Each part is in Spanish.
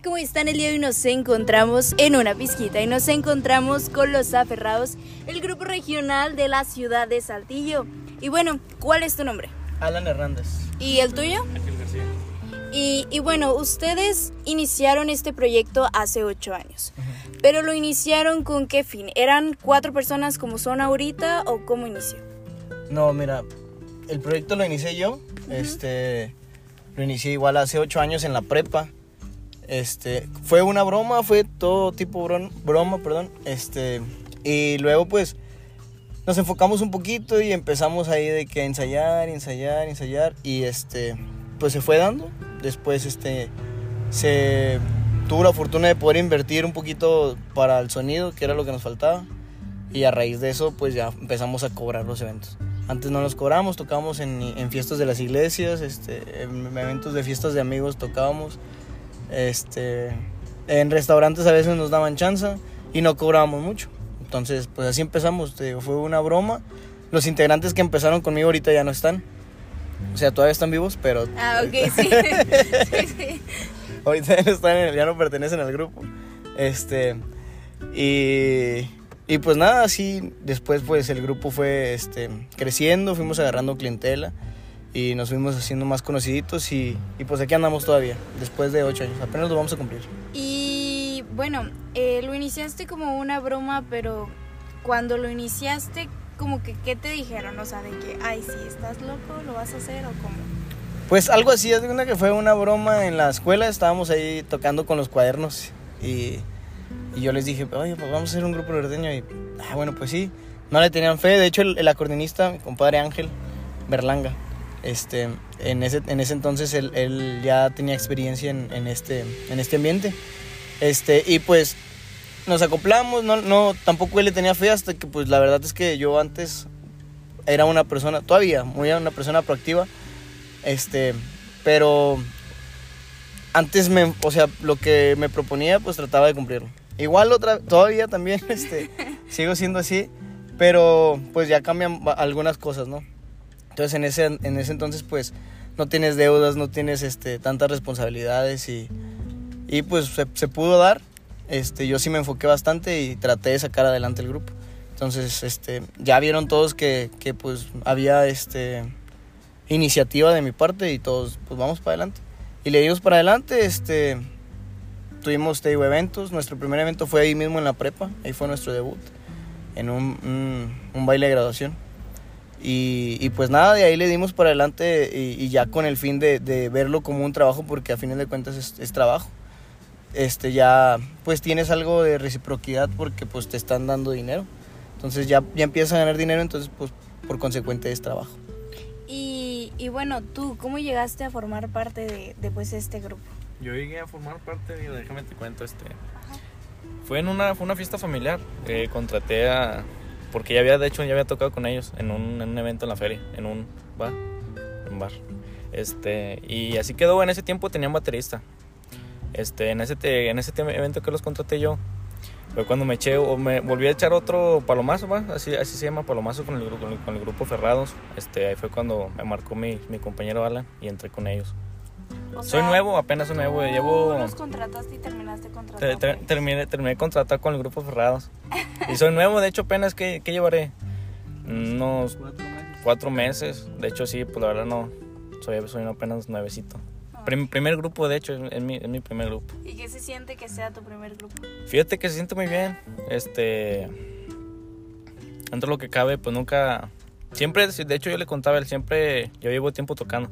Hola, ¿cómo están? El día de hoy nos encontramos en una pizquita y nos encontramos con los aferrados, el grupo regional de la ciudad de Saltillo. Y bueno, ¿cuál es tu nombre? Alan Hernández. ¿Y el tuyo? Ángel García. Y, y bueno, ustedes iniciaron este proyecto hace ocho años, pero lo iniciaron con qué fin? ¿Eran cuatro personas como son ahorita o cómo inició? No, mira, el proyecto lo inicié yo. Este, lo inicié igual hace ocho años en la prepa. Este, fue una broma, fue todo tipo bron- broma, perdón. Este, y luego pues nos enfocamos un poquito y empezamos ahí de que ensayar, ensayar, ensayar y este, pues se fue dando. Después este, se tuvo la fortuna de poder invertir un poquito para el sonido, que era lo que nos faltaba. Y a raíz de eso, pues ya empezamos a cobrar los eventos. Antes no los cobramos, tocábamos en, en fiestas de las iglesias, este, en eventos de fiestas de amigos tocábamos. Este, en restaurantes a veces nos daban chance y no cobrábamos mucho. Entonces, pues así empezamos, te digo, fue una broma. Los integrantes que empezaron conmigo ahorita ya no están. O sea, todavía están vivos, pero Ah, ok, sí. sí, sí. ahorita ya no, están en el- ya no pertenecen al grupo. Este, y, y pues nada, así después pues el grupo fue este, creciendo, fuimos agarrando clientela y nos fuimos haciendo más conociditos y, y pues aquí andamos todavía, después de ocho años, apenas lo vamos a cumplir. Y bueno, eh, lo iniciaste como una broma, pero cuando lo iniciaste, como que, ¿qué te dijeron? O sea, de que, ay, sí, estás loco, ¿lo vas a hacer o cómo? Pues algo así, es de cuenta que fue una broma en la escuela, estábamos ahí tocando con los cuadernos y, y yo les dije, oye, pues vamos a hacer un grupo norteño y, ah, bueno, pues sí, no le tenían fe, de hecho el, el acordeonista, mi compadre Ángel Berlanga, este, en ese, en ese entonces él, él ya tenía experiencia en, en este, en este ambiente, este, y pues nos acoplamos, no, no, tampoco él le tenía fe hasta que pues la verdad es que yo antes era una persona, todavía, muy una persona proactiva, este, pero antes me, o sea, lo que me proponía, pues trataba de cumplirlo. Igual otra, todavía también, este, sigo siendo así, pero pues ya cambian algunas cosas, ¿no? Entonces en ese, en ese entonces, pues, no tienes deudas, no tienes, este, tantas responsabilidades y, y pues se, pudo dar. Este, yo sí me enfoqué bastante y traté de sacar adelante el grupo. Entonces, este, ya vieron todos que, que pues había, este, iniciativa de mi parte y todos pues vamos para adelante. Y le dimos para adelante, este tuvimos te eventos, nuestro primer evento fue ahí mismo en la prepa, ahí fue nuestro debut, en un, un baile de graduación. Y, y, pues nada, de ahí le dimos para adelante y, y ya con el fin de, de, verlo como un trabajo, porque a fines de cuentas es, es, trabajo. Este ya pues tienes algo de reciprocidad porque pues te están dando dinero. Entonces ya, ya empiezas a ganar dinero, entonces pues por consecuente es trabajo. Y, y bueno, tú, ¿cómo llegaste a formar parte de, de pues este grupo? Yo llegué a formar parte, mira, déjame te cuento, este... Fue en una, fue una fiesta familiar, eh, contraté a... Porque ya había, de hecho, ya había tocado con ellos en un, en un evento en la feria, en un bar, un bar. Este, y así quedó, en ese tiempo tenían baterista. Este, en ese, en ese evento que los contraté yo, fue cuando me eché, o me volví a echar otro palomazo, ¿va? Así, así se llama, palomazo con el, grupo- con con el grupo Ferrados. Este, ahí fue cuando me marcó mi, mi compañero Alan y entré con ellos. O Soy nuevo, apenas soy nuevo, tú llevo... los contrataste y terminaste Te- contratando. te- terminé, terminé de contratar con el grupo Ferrados. Y soy nuevo, de hecho, apenas que, que llevaré unos cuatro meses. De hecho, sí, pues la verdad no. Soy, soy apenas nuevecito. Prim- primer grupo, de hecho, es mi, es mi primer grupo. ¿Y qué se siente que sea tu primer grupo? Fíjate que se siente muy bien. Este. Dentro de lo que cabe, pues nunca. Siempre, de hecho, yo le contaba a él, siempre. Yo llevo tiempo tocando.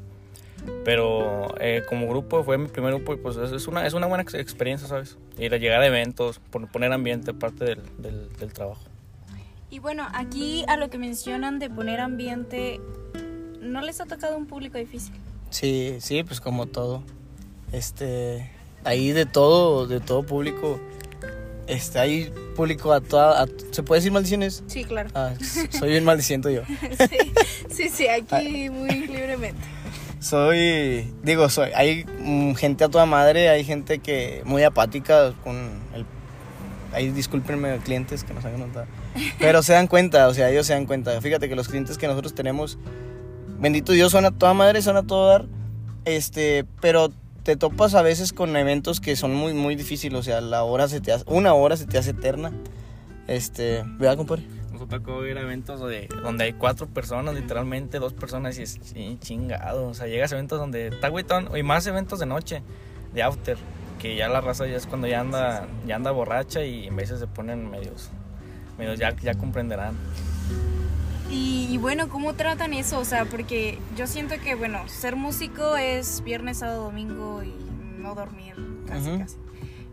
Pero eh, como grupo fue mi primer grupo y pues es es una, es una buena ex- experiencia, ¿sabes? Ir a llegar a eventos, pon- poner ambiente, parte del, del, del trabajo. Y bueno, aquí a lo que mencionan de poner ambiente, ¿no les ha tocado un público difícil? Sí, sí, pues como todo. Este, ahí de todo, de todo público. Este, hay público a toda, a- ¿se puede decir maldiciones? Sí, claro. Ah, soy bien maldiciento yo. sí, sí, sí, aquí muy libremente. Soy, digo, soy, hay mm, gente a toda madre, hay gente que muy apática con el, ahí discúlpenme clientes que nos hagan notar, pero se dan cuenta, o sea, ellos se dan cuenta. Fíjate que los clientes que nosotros tenemos, bendito Dios, son a toda madre, son a todo dar, este, pero te topas a veces con eventos que son muy, muy difíciles. O sea, la hora se te hace, una hora se te hace eterna. Este, ¿verdad, compadre? Tocó ir a eventos de, donde hay cuatro personas, literalmente dos personas y es chingado. O sea, llegas a eventos donde está güeytón, y más eventos de noche, de after, que ya la raza ya es cuando ya anda, ya anda borracha y en veces se ponen medios, medios ya, ya comprenderán. Y, y bueno, ¿cómo tratan eso? O sea, porque yo siento que, bueno, ser músico es viernes, sábado, domingo y no dormir, casi, casi.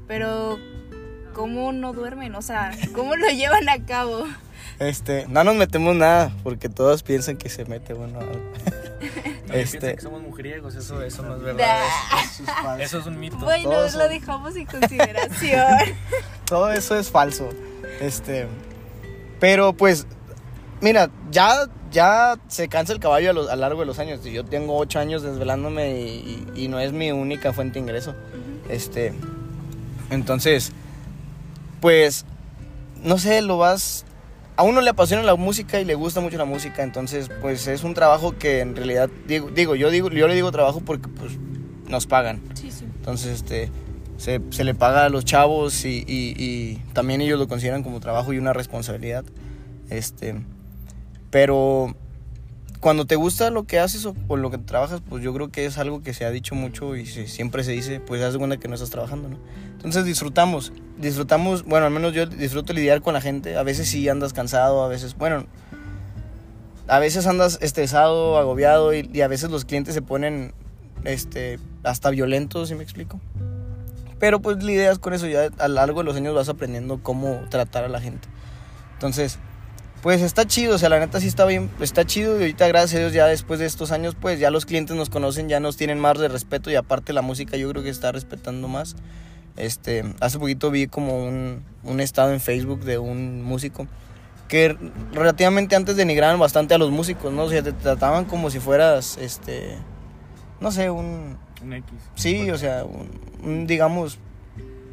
Pero, ¿cómo no duermen? O sea, ¿cómo lo llevan a cabo? Este, no nos metemos nada porque todos piensan que se mete uno Este- piensan que somos mujeriegos, eso, eso no es verdad. Eso, eso es un mito. Bueno, todos lo son- dejamos en consideración. Todo eso es falso. Este, pero pues, mira, ya, ya se cansa el caballo a lo, a largo de los años. Yo tengo ocho años desvelándome y, y- y no es mi única fuente de ingreso. Este, entonces, pues, no sé, lo vas. A uno le apasiona la música y le gusta mucho la música, entonces, pues es un trabajo que en realidad digo, digo yo digo, yo le digo trabajo porque pues nos pagan. Sí, sí. Entonces, este, se, se le paga a los chavos y, y- y también ellos lo consideran como trabajo y una responsabilidad. Este, pero cuando te gusta lo que haces o, lo que trabajas, pues yo creo que es algo que se ha dicho mucho y siempre se dice, pues haz de cuenta que no estás trabajando. Entonces disfrutamos, disfrutamos, bueno, al menos yo disfruto lidiar con la gente. A veces sí andas cansado, a veces, bueno, a veces andas estresado, agobiado y, a veces los clientes se ponen este, hasta violentos, ¿sí me explico? Pero pues lidias con eso, ya a lo largo de los años vas aprendiendo cómo tratar a la gente. Entonces, pues está chido, o sea, la neta sí está bien, está chido y ahorita gracias a Dios ya después de estos años, pues ya los clientes nos conocen, ya nos tienen más de respeto y aparte la música yo creo que está respetando más. Este, hace poquito vi como un, un estado en Facebook de un músico que relativamente antes denigraban bastante a los músicos, ¿no? O sea, te trataban como si fueras, este, no sé, un, Un X. Sí, o sea, un, un, digamos,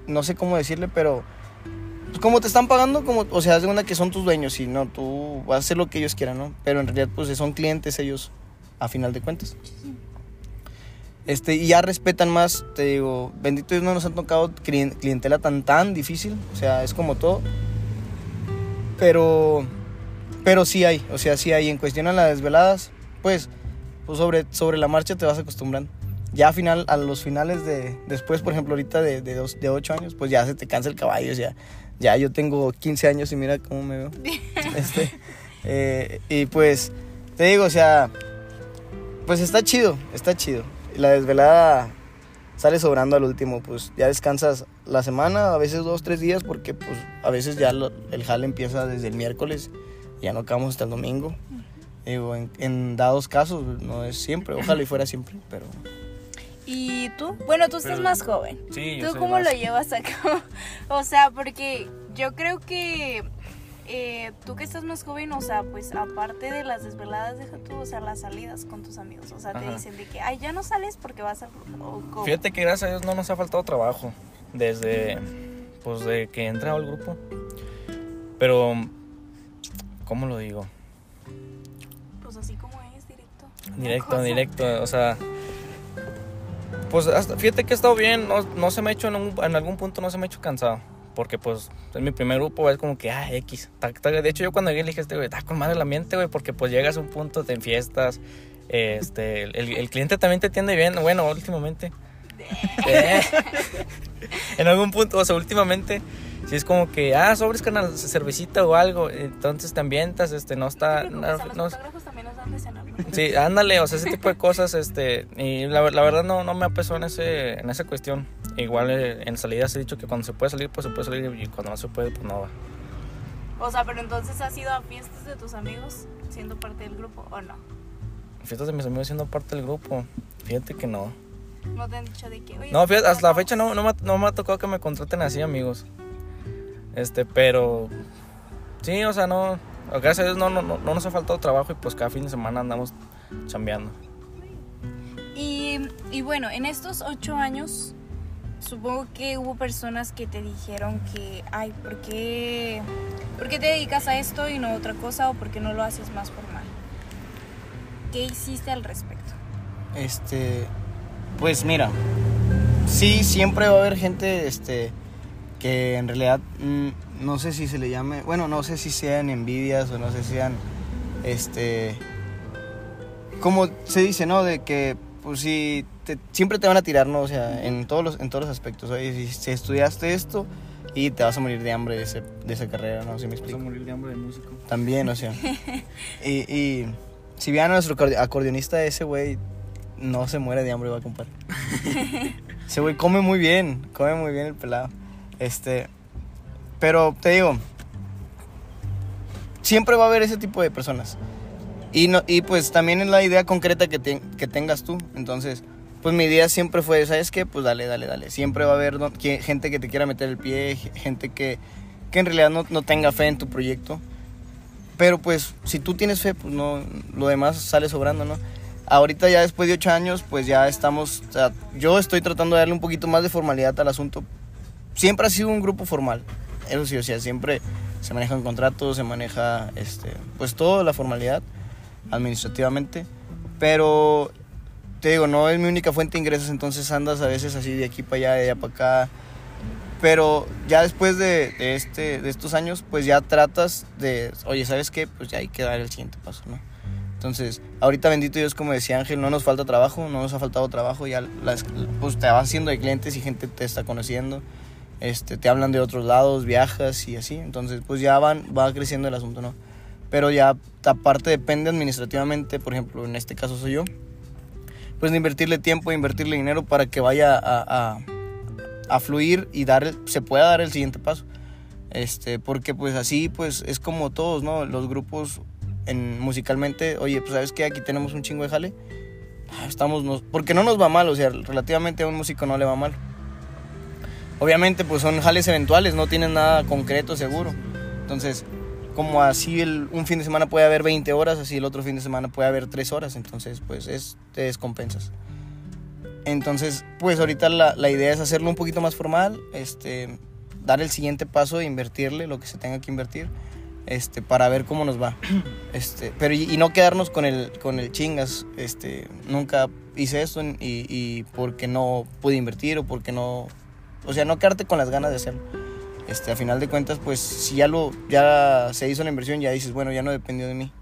no sé cómo decirle, pero como te están pagando, como, o sea, haz de cuenta que son tus dueños y no, tú vas a hacer lo que ellos quieran, ¿no? Pero en realidad, pues son clientes ellos, a final de cuentas. Este, y ya respetan más, te digo, bendito Dios no nos han tocado clien- clientela tan, tan difícil, o sea, es como todo. Pero, pero sí hay, o sea, sí hay. En cuestión a las desveladas, pues, pues sobre, sobre la marcha te vas acostumbrando. Ya a, final, a los finales de, después, por ejemplo, ahorita de, de, dos, de 8 años, pues ya se te cansa el caballo, o sea, ya yo tengo 15 años y mira cómo me veo. Este, eh, y pues, te digo, o sea, pues está chido, está chido. La desvelada sale sobrando al último, pues ya descansas la semana, a veces dos, tres días, porque pues a veces ya lo- el jale empieza desde el miércoles, ya no acabamos hasta el domingo. Digo, en, en dados casos, no es siempre, ojalá y fuera siempre, pero... ¿Y tú? Bueno, tú estás Pero- más joven. Sí, yo ¿Tú soy cómo más- lo llevas a cabo? O sea, porque yo creo que eh, tú que estás más joven, o sea, pues aparte de las desveladas, deja tú, o sea, las salidas con tus amigos. O sea, te dicen de que, ay, ya no sales porque vas grupo. o. Fíjate que gracias a Dios no nos ha faltado trabajo desde pues de que he entrado al grupo. Pero ¿cómo lo digo? Pues así como es, directo. Directo, directo, o sea, pues hasta, fíjate que ha estado bien, no, no se me ha hecho en, un- en algún punto no se me ha hecho cansado. Porque pues es mi primer grupo, es como que, ah, X. Ta- ta- De hecho, yo cuando llegué le dije, este güey, está con madre el ambiente, güey, porque pues llegas a un punto, te enfiestas, este, el, el cliente también te atiende bien, bueno, últimamente. Eh. en algún punto, o sea, últimamente, si es como que, ah, sobres canal, cervecita o algo, entonces te ambientas, este, no está, No, no- te preocupes, a los no- fotógrafos también Sí, ándale, o sea, ese tipo de cosas, este, y la, la verdad no, no me apesó en, ese, en esa cuestión. Igual eh, en salidas he dicho que cuando se puede salir, pues se puede salir, y cuando no se puede, pues no va. O sea, pero entonces has ido a fiestas de tus amigos siendo parte del grupo o no? Fiestas de mis amigos siendo parte del grupo, fíjate que no. No te han dicho de oye, No, fíjate, hasta la fecha no, no, me, no me ha tocado que me contraten así, amigos. Este, pero, sí, o sea, no, gracias a Dios no, no, no, no nos ha faltado trabajo y pues cada fin de semana andamos chambeando. Y, y bueno, en estos ocho años, supongo que hubo personas que te dijeron que, ay, ¿por qué, ¿por qué te dedicas a esto y no a otra cosa o por qué no lo haces más formal? ¿Qué hiciste al respecto? Este, pues mira, sí, siempre va a haber gente, este, que en realidad mm, no sé si se le llame, bueno, no sé si sean envidias o no sé si sean, este, como se dice, ¿no? De que, pues sí, te- siempre te van a tirar, ¿no? O sea, en todos los, en todos los aspectos. Oye, si, si estudiaste esto y te vas a morir de hambre de, ese- de esa carrera, ¿no? Si me Vas a explico. morir de hambre de músico. También, o sea. y, y si vean a nuestro acordeonista, ese güey no se muere de hambre, va a comprar. ese güey come muy bien, come muy bien el pelado. Este, pero te digo, siempre va a haber ese tipo de personas. Y, no, y pues también es la idea concreta que, que tengas tú. Entonces, pues mi idea siempre fue, ¿sabes qué? Pues dale, dale, dale. Siempre va a haber gente que te quiera meter el pie, ge- gente que, que en realidad no, no tenga fe en tu proyecto. Pero pues si tú tienes fe, pues no, lo demás sale sobrando, ¿no? Ahorita ya después de ocho años, pues ya estamos, o sea, yo estoy tratando de darle un poquito más de formalidad al asunto. Siempre ha sido un grupo formal, eso sí, o sea, siempre se manejan contratos, se maneja, este, pues toda la formalidad administrativamente, pero te digo, no es mi única fuente de ingresos, entonces andas a veces así de aquí para allá, de allá para acá, pero ya después de, este, de estos años, pues ya tratas de, oye, ¿sabes qué? Pues ya hay que dar el siguiente paso, ¿no? Entonces, ahorita bendito Dios, como decía Ángel, no nos falta trabajo, no nos ha faltado trabajo, ya las, pues te vas haciendo de clientes y gente te está conociendo, este, te hablan de otros lados, viajas y así, entonces pues ya van, va creciendo el asunto, ¿no? Pero ya aparte depende administrativamente, por ejemplo, en este caso soy yo, pues de invertirle tiempo, invertirle dinero para que vaya a, a, a fluir y dar se pueda dar el siguiente paso. Este, porque pues así pues es como todos, ¿no? Los grupos en musicalmente, oye, pues sabes que aquí tenemos un chingo de jale. Ah, Estamos nos, porque no nos va mal, o sea, relativamente a un músico no le va mal. Obviamente pues son jales eventuales, no tienen nada concreto seguro. Entonces, como así el, un fin de semana puede haber 20 horas, así el otro fin de semana puede haber 3 horas, entonces pues es, te descompensas. Entonces, pues ahorita la, la idea es hacerlo un poquito más formal, este, dar el siguiente paso e invertirle lo que se tenga que invertir, este, para ver cómo nos va. Este, pero y, y no quedarnos con el, con el chingas, este, nunca hice esto y, y porque no pude invertir o porque no, o sea, no quedarte con las ganas de hacerlo. Este, a final de cuentas, pues si ya lo, ya se hizo la inversión, ya dices, bueno, ya no dependió de mí.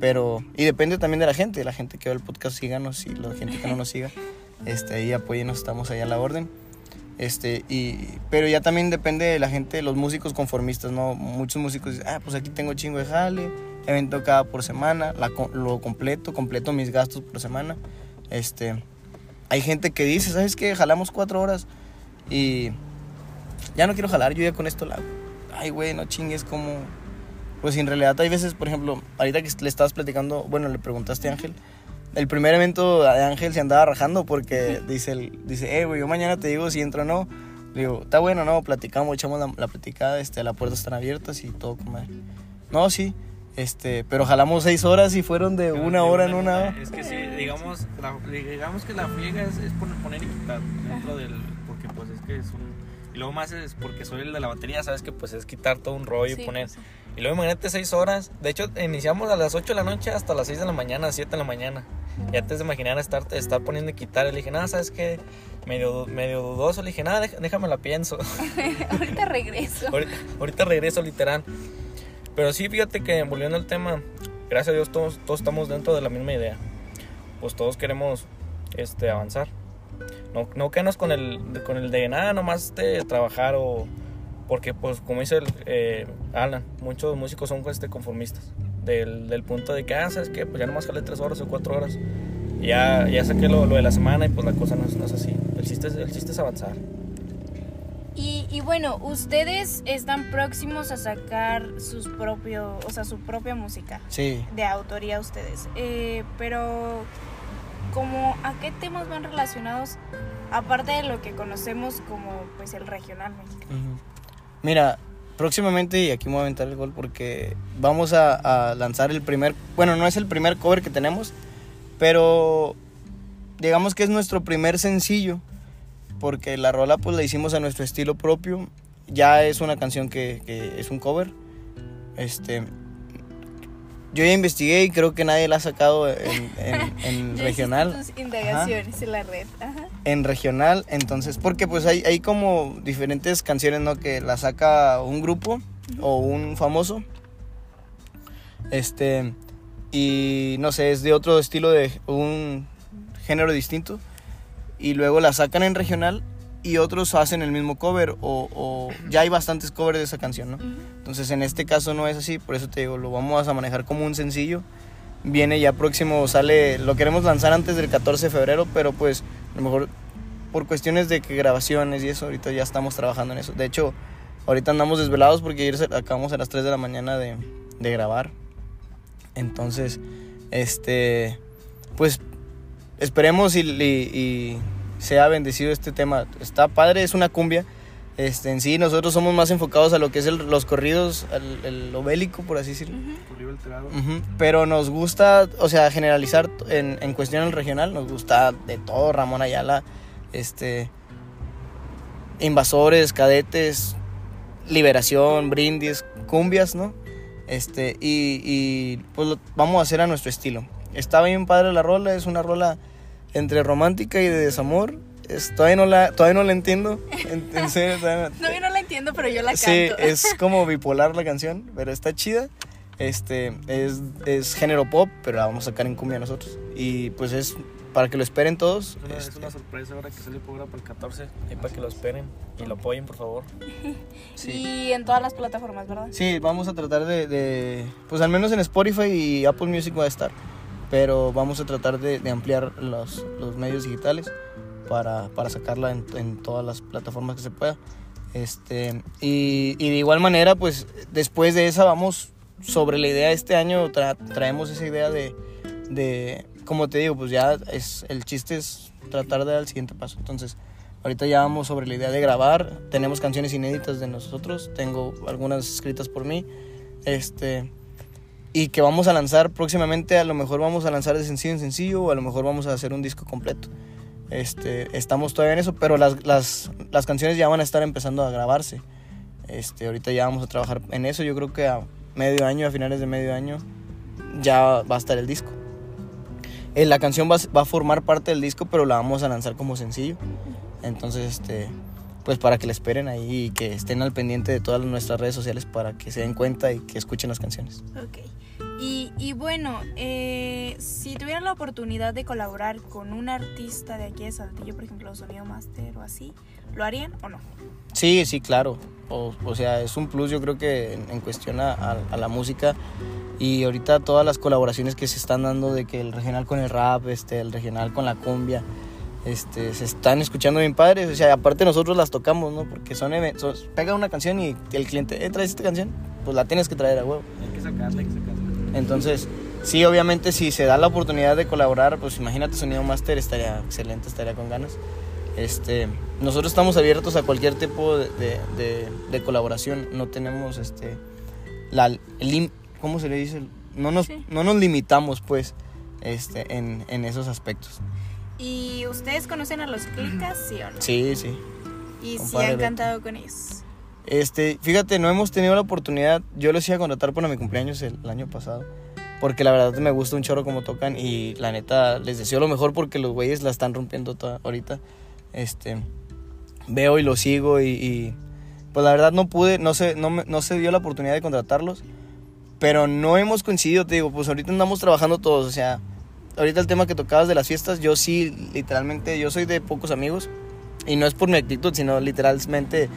Pero, y depende también de la gente, la gente que ve el podcast, síganos y la gente que no nos siga, este, ahí apóyenos, estamos ahí a la orden. Este, y, pero ya también depende de la gente, los músicos conformistas, ¿no? Muchos músicos dicen, ah, pues aquí tengo chingo de jale, evento cada por semana, la, lo completo, completo mis gastos por semana. Este, hay gente que dice, ¿sabes qué? Jalamos cuatro horas y ya no quiero jalar, yo ya con esto la hago. Ay, güey, no chingues, como... Pues en realidad hay veces, por ejemplo, ahorita que le estabas platicando, bueno, le preguntaste a Ángel, el primer evento de Ángel se andaba rajando porque dice, el, dice, eh, güey, yo mañana te digo si entro o no. Le digo, está bueno, no, platicamos, echamos la, la platicada, este, las puertas están abiertas y todo, comadre. No, sí, este, pero jalamos seis horas y fueron de una hora en una hora. Es que sí, digamos, la, digamos que la friega es, es poner, poner y quitar dentro del. Porque es que es un. Y luego más es porque soy el de la batería, sabes que pues es quitar todo un rollo Sí, y poner. sí. Y luego imagínate seis horas. De hecho, iniciamos a las 8 de la noche hasta las 6 de la mañana, 7 de la mañana. Y antes de imaginar estar, estar poniendo y quitar, le dije, nada, ¿sabes qué? Medio, medio dudoso. Le dije, nada, déjame, déjame la pienso. Ahorita regreso. ahorita, ahorita regreso literal. Pero sí, fíjate que volviendo al tema, gracias a Dios todos, todos estamos dentro de la misma idea. Pues todos queremos este, avanzar. No, no quedarnos con el, con el de nada, nomás de trabajar o... Porque pues como dice el, eh, Alan, muchos músicos son este, conformistas. Del, del punto de que, ah, ¿sabes qué? Pues ya nomás jalé tres horas o cuatro horas. Ya, ya saqué lo, lo de la semana y pues la cosa no es, no es así. El chiste es, el chiste es avanzar. Y, y bueno, ustedes están próximos a sacar sus propio, o sea, su propia música Sí, de autoría ustedes. Eh, pero como a qué temas van relacionados aparte de lo que conocemos como pues el regional mexicano. Mira, próximamente, y aquí me voy a aventar el gol porque vamos a, lanzar el primer, bueno, no es el primer cover que tenemos, pero digamos que es nuestro primer sencillo, porque la rola pues la hicimos a nuestro estilo propio, ya es una canción que es un cover, este, yo ya investigué y creo que nadie la ha sacado en, en- en regional. tus indagaciones en la red. Ajá. En regional, entonces, porque pues hay, hay como diferentes canciones, ¿no? Que la saca un grupo o un famoso. Este, y no sé, es de otro estilo de un género distinto. Y luego la sacan en regional y otros hacen el mismo cover o, o ya hay bastantes covers de esa canción, ¿no? Entonces en este caso no es así, por eso te digo, lo vamos a manejar como un sencillo. Viene ya próximo, sale, lo queremos lanzar antes del 14 de febrero, pero pues a lo mejor por cuestiones de que grabaciones y eso, ahorita ya estamos trabajando en eso. De hecho, ahorita andamos desvelados porque ayer acabamos a las 3 de la mañana de, de grabar. Entonces, este, pues esperemos y, y- y sea bendecido este tema. Está padre, es una cumbia. Este, en sí, nosotros somos más enfocados a lo que es el- los corridos, al- el, lo bélico, por así decirlo. Pero nos gusta, o sea, generalizar en, en cuestión regional, nos gusta de todo, Ramón Ayala, este, invasores, cadetes, liberación, brindis, cumbias, ¿no? Este, y, y, pues lo vamos a hacer a nuestro estilo. Está bien padre la rola, es una rola entre romántica y de desamor. Es, todavía, no la, todavía no la entiendo, en, en serio, todavía no- No, yo no la entiendo, pero yo la canto. Sí, es como bipolar la canción, pero está chida. Este, es, es género pop, pero la vamos a sacar en cumbia nosotros. Y pues es para que lo esperen todos. Es una, es este, una sorpresa ahora que sale por para el 14. Ahí para que lo esperen y lo apoyen, por favor. sí. Y en todas las plataformas, ¿verdad? Sí, vamos a tratar de, de- pues al menos en Spotify y Apple Music va a estar, pero vamos a tratar de, de ampliar los, los medios digitales para, para sacarla en, en todas las plataformas que se pueda. Este, y, y de igual manera, pues después de esa vamos sobre la idea de este año, tra- traemos esa idea de, de, como te digo, pues ya es, el chiste es tratar de dar el siguiente paso. Entonces, ahorita ya vamos sobre la idea de grabar, tenemos canciones inéditas de nosotros, tengo algunas escritas por mí, este, y que vamos a lanzar próximamente, a lo mejor vamos a lanzar de sencillo en sencillo, o a lo mejor vamos a hacer un disco completo. Este, estamos todavía en eso, pero las, las, las canciones ya van a estar empezando a grabarse. Este, ahorita ya vamos a trabajar en eso, yo creo que a medio año, a finales de medio año, ya va a estar el disco. Eh, la canción va, va a formar parte del disco, pero la vamos a lanzar como sencillo. Entonces, este, pues para que la esperen ahí y que estén al pendiente de todas nuestras redes sociales para que se den cuenta y que escuchen las canciones. Ok. Y, y bueno, eh, si tuvieran la oportunidad de colaborar con un artista de aquí de Saltillo, por ejemplo, Sonido Master o así, ¿lo harían o no? Sí, sí, claro. O, o sea, es un plus yo creo que en, en cuestión a, a- a la música y ahorita todas las colaboraciones que se están dando de que el regional con el rap, este, el regional con la cumbia, este, se están escuchando bien padres. O sea, aparte nosotros las tocamos, ¿no? Porque son eventos, pega una canción y el cliente, eh, ¿traes esta canción? Pues la tienes que traer a huevo. Hay que sacarla, hay que sacarla. Entonces, sí, obviamente si se da la oportunidad de colaborar, pues imagínate Sonido Master, estaría excelente, estaría con ganas. Este, nosotros estamos abiertos a cualquier tipo de, de- de- de colaboración, no tenemos este, la, lim- ¿cómo se le dice? No nos, Sí. no nos limitamos pues este, en, en esos aspectos. ¿Y ustedes conocen a los Clicas, sí o no? Sí, sí. Y si han cantado con ellos. Este, fíjate, no hemos tenido la oportunidad. Yo los iba a contratar para mi cumpleaños el, año pasado. Porque la verdad me gusta un chorro como tocan. Y la neta, les deseo lo mejor porque los güeyes la están rompiendo toda, ahorita. Este, veo y los sigo. Y, y, pues la verdad no pude, no se, no, no se dio la oportunidad de contratarlos. Pero no hemos coincidido, te digo, pues ahorita andamos trabajando todos. O sea, ahorita el tema que tocabas de las fiestas, yo sí, literalmente, yo soy de pocos amigos. Y no es por mi actitud, sino literalmente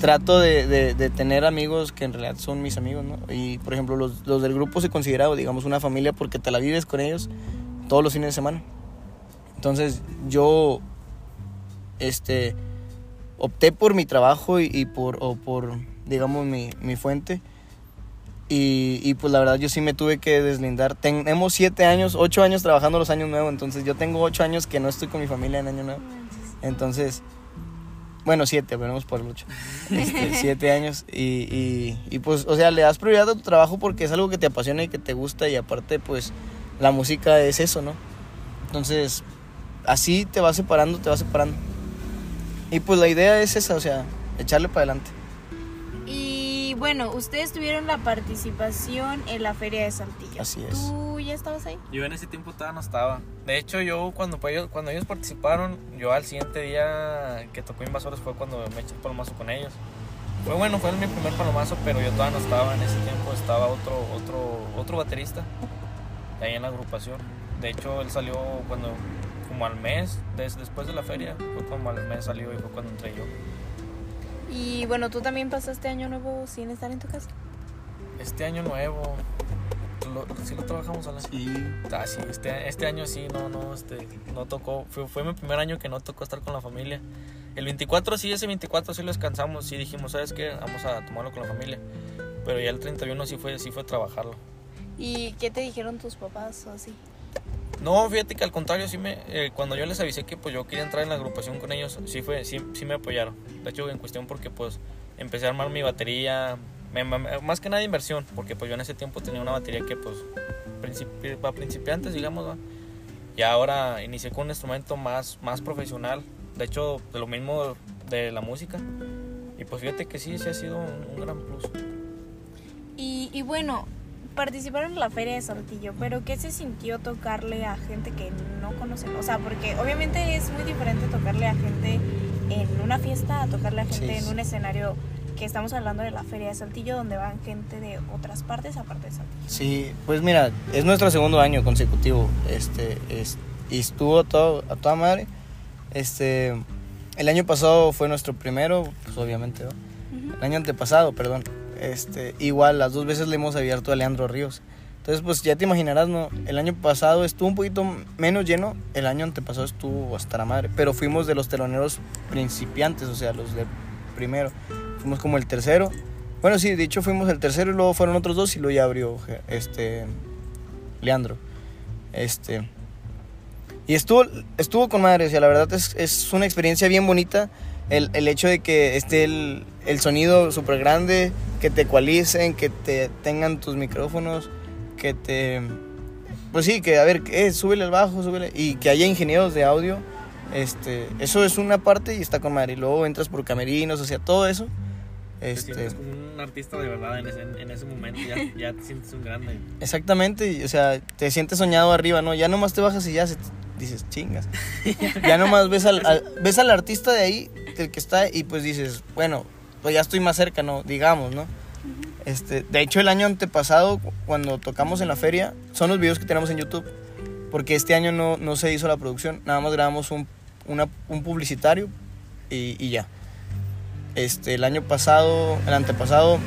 trato de, de- tener amigos que en realidad son mis amigos, ¿no? Y por ejemplo, los, los del grupo se considera, digamos, una familia porque te la vives con ellos todos los fines de semana. Entonces, yo, este, opté por mi trabajo y, y por, o por, digamos, mi, mi fuente. Y, y, pues la verdad yo sí me tuve que deslindar. Tenemos siete años, ocho años trabajando los años nuevos, entonces yo tengo ocho años que no estoy con mi familia en año nuevo. Entonces, bueno, siete, veremos por el ocho. Este, siete años y, y, y, pues, o sea, le das prioridad a tu trabajo porque es algo que te apasiona y que te gusta y aparte, pues, la música es eso, ¿no? Entonces, así te vas separando, te vas separando. Y pues la idea es esa, o sea, echarle para adelante. Bueno, ustedes tuvieron la participación en la Feria de Saltillo. Así es. ¿Tú ya estabas ahí? Yo en ese tiempo todavía no estaba. De hecho, yo cuando, ellos, cuando ellos participaron, yo al siguiente día que tocó Invasores fue cuando me eché el palomazo con ellos. Fue bueno, fue mi primer palomazo, pero yo todavía no estaba en ese tiempo, estaba otro, otro, otro baterista ahí en la agrupación. De hecho, él salió cuando, como al mes, des- después de la feria, fue como al mes salió y fue cuando entré yo. Y bueno, tú también pasaste año nuevo sin estar en tu casa. Este año nuevo, lo, sí lo trabajamos a la Sí. Ah, sí, este, este año sí, no, no, este, no tocó. Fue, fue mi primer año que no tocó estar con la familia. El 24 sí, ese 24 sí lo descansamos, sí dijimos, ¿sabes qué? Vamos a tomarlo con la familia. Pero ya el 31 sí fue, sí fue trabajarlo. ¿Y qué te dijeron tus papás o así? No, fíjate que al contrario, sí me, eh, cuando yo les avisé que pues yo quería entrar en la agrupación con ellos, sí fue, sí, sí me apoyaron. De hecho, en cuestión porque pues empecé a armar mi batería, más que nada inversión, porque pues yo en ese tiempo tenía una batería que pues principi- para principiantes, digamos, y ahora inicié con un instrumento más, más profesional, de hecho, de lo mismo de la música. Y pues fíjate que sí, sí ha sido un, gran plus. Y bueno, participaron en la Feria de Saltillo, pero ¿qué se sintió tocarle a gente que no conocen? O sea, porque obviamente es muy diferente tocarle a gente en una fiesta a tocarle a gente Sí, en un escenario que estamos hablando de la Feria de Saltillo, donde van gente de otras partes aparte de Saltillo. Sí, pues mira, es nuestro segundo año consecutivo. Este, es, y estuvo a, todo, a toda madre. Este, el año pasado fue nuestro primero, pues obviamente, ¿no? El año antepasado, perdón. Este, igual, las dos veces le hemos abierto a Leandro Ríos. Entonces, pues ya te imaginarás, ¿no? El año pasado estuvo un poquito menos lleno, el año antepasado estuvo hasta la madre. Pero fuimos de los teloneros principiantes, o sea, los de primero. Fuimos como el tercero. Bueno, sí, de hecho fuimos el tercero y luego fueron otros dos y luego ya abrió este Leandro. Este. Y estuvo, estuvo con madre, o sea, la verdad es, es una experiencia bien bonita. El, el hecho de que esté el, el sonido súper grande, que te ecualicen, que te tengan tus micrófonos, que te... Pues sí, que a ver, eh, súbele el bajo, súbele... Y que haya ingenieros de audio. Este, eso es una parte y está con madre. Y luego entras por camerinos, o sea, todo eso. Te Este, sientes como un artista de verdad en ese, en ese momento, ya, ya te sientes un grande. Exactamente, o sea, te sientes soñado arriba, ¿no? Ya nomás te bajas y ya se te- dices, chingas. ya nomás ves al, al- ves al artista de ahí, el que está, y pues dices, bueno, pues ya estoy más cerca, ¿no? Digamos, ¿no? Este, de hecho, el año antepasado, cu- cuando tocamos en la feria, son los videos que tenemos en YouTube, porque este año no, no se hizo la producción, nada más grabamos un, una- un publicitario y, y ya. Este, el año pasado, el antepasado,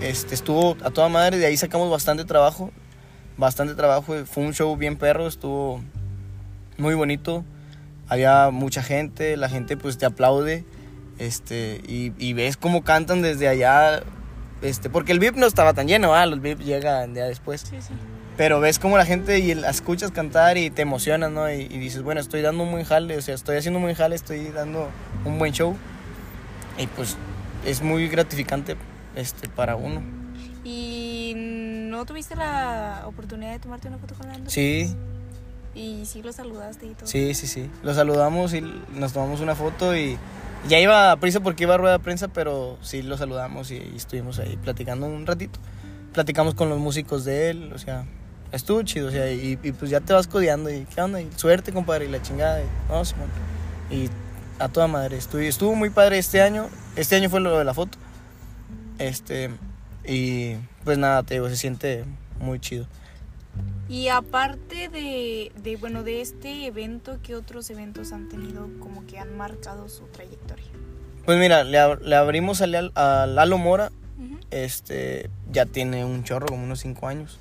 este, estuvo a toda madre, de ahí sacamos bastante trabajo, bastante trabajo, fue un show bien perro, estuvo muy bonito, había mucha gente, la gente pues te aplaude, este, y, y ves cómo cantan desde allá, este, porque el VIP no estaba tan lleno, ah, los VIP llegan ya después, Sí, sí. pero ves cómo la gente y la escuchas cantar y te emocionas, ¿no? Y, y dices, bueno, estoy dando un buen jale, o sea, estoy haciendo un buen jale, estoy dando un buen show, y pues es muy gratificante, este, para uno. ¿Y no tuviste la oportunidad de tomarte una foto con Leandro? Sí, Y sí lo saludaste y todo. Sí, sí, sí. Lo saludamos y nos tomamos una foto y ya iba a prisa porque iba a rueda de prensa, pero sí lo saludamos y, y estuvimos ahí platicando un ratito. Platicamos con los músicos de él, o sea, estuvo chido, o sea, y, pues ya te vas codeando y qué onda, y suerte, compadre, y la chingada, y. Y a toda madre, estuvo, estuvo muy padre este año, este año fue lo de la foto, este, y pues nada, te digo, se siente muy chido. Y aparte de, de, bueno, de este evento, ¿qué otros eventos han tenido como que han marcado su trayectoria? Pues mira, le, ab- le abrimos al, a Lalo Mora, este ya tiene un chorro, como unos cinco años.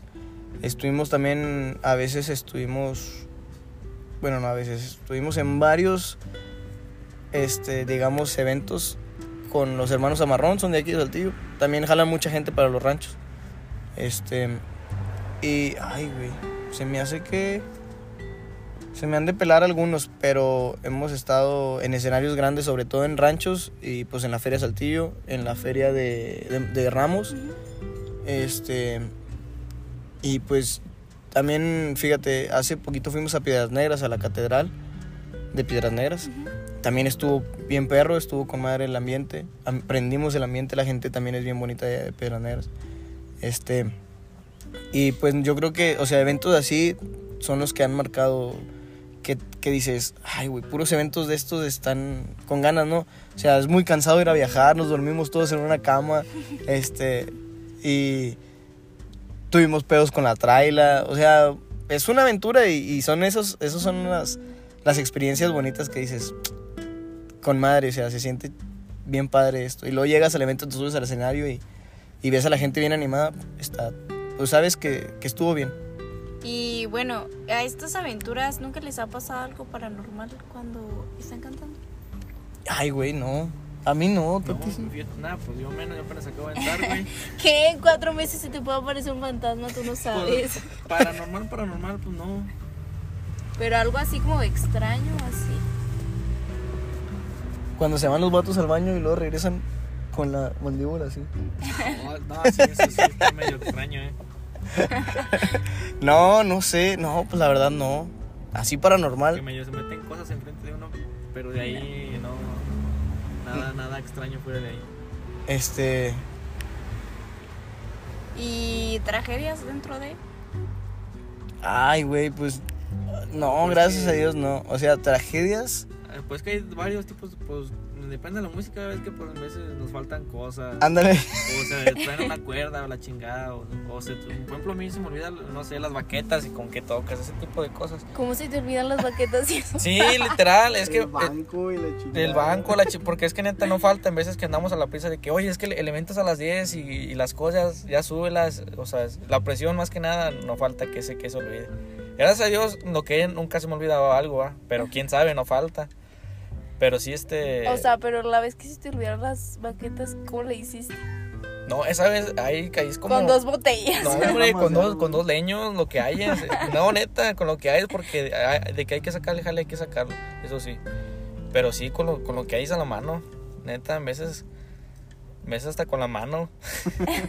Estuvimos también, a veces estuvimos, bueno, no a veces, estuvimos en varios, este, digamos, eventos con los hermanos Amarrón, son de aquí de Saltillo. También jalan mucha gente para los ranchos. Este, y, ay, güey, se me hace que... Se me han de pelar algunos, pero hemos estado en escenarios grandes, sobre todo en ranchos y pues en la Feria Saltillo, en la Feria de, de- de Ramos. Este. Y pues también, fíjate, hace poquito fuimos a Piedras Negras, a la catedral de Piedras Negras. también estuvo bien perro, estuvo con madre el ambiente. Aprendimos el ambiente, la gente también es bien bonita de, de Pedroneras. Este, y pues yo creo que, o sea, eventos así son los que han marcado que, que dices, ay, güey, puros eventos de estos están con ganas, ¿no? O sea, es muy cansado ir a viajar, nos dormimos todos en una cama, este, y tuvimos pedos con la traila, o sea, es una aventura y, y son esos, esos son las, las experiencias bonitas que dices, con madre, o sea, se siente bien padre esto. Y luego llegas al evento, te subes al escenario y, y ves a la gente bien animada, está, pues sabes que, que estuvo bien. Y bueno, a estas aventuras nunca les ha pasado algo paranormal cuando están cantando. Ay, güey, no. A mí no, No, sí. fíjate, nada, pues yo menos, yo apenas acabo de entrar, güey. ¿Qué? En cuatro meses se te puede aparecer un fantasma, tú no sabes. Pues, paranormal, paranormal, pues no. Pero algo así como extraño, así. Cuando se van los vatos al baño y luego regresan con la mandíbula así. No, no, sí, eso sí está medio extraño, eh. No, no sé, no, pues la verdad no. Así Que paranormal. medio se meten cosas enfrente de uno, pero de ahí no. Nada, nada extraño fuera de ahí. Este, Y tragedias dentro de. ay, güey, pues no, Pues gracias que- a Dios no. O sea, tragedias. Eh, Pues que hay varios tipos, pues depende de la música, ves que pues a veces nos faltan cosas. Ándale. O se traen una cuerda o la chingada. O, o se, por ejemplo, a mí se me olvida, no sé, las baquetas y con qué tocas, ese tipo de cosas. ¿Cómo se te olvidan las baquetas y eso? Sí, literal, es que. El banco y la chingada. El banco, la chi- porque es que neta no falta en veces que andamos a la prisa de que, oye, es que el el evento es a las 10 y, y las cosas ya súbelas, o sea, la presión más que nada, no falta que ese que se olvide. Gracias a Dios, lo que nunca se me ha olvidado algo, ¿va? pero quién sabe, no falta. Pero sí, este. O sea, pero la vez que se te olvidaron las baquetas, ¿cómo le hiciste? no, esa vez ahí caís como. Con dos botellas. No, hombre, con dos, con dos leños, lo que hay es. No, neta, con lo que hay es porque hay- de que hay que sacarle, jale, hay que sacarlo, eso sí. Pero sí, con lo, con lo que hay es a la mano. Neta, en veces. Veces hasta con la mano.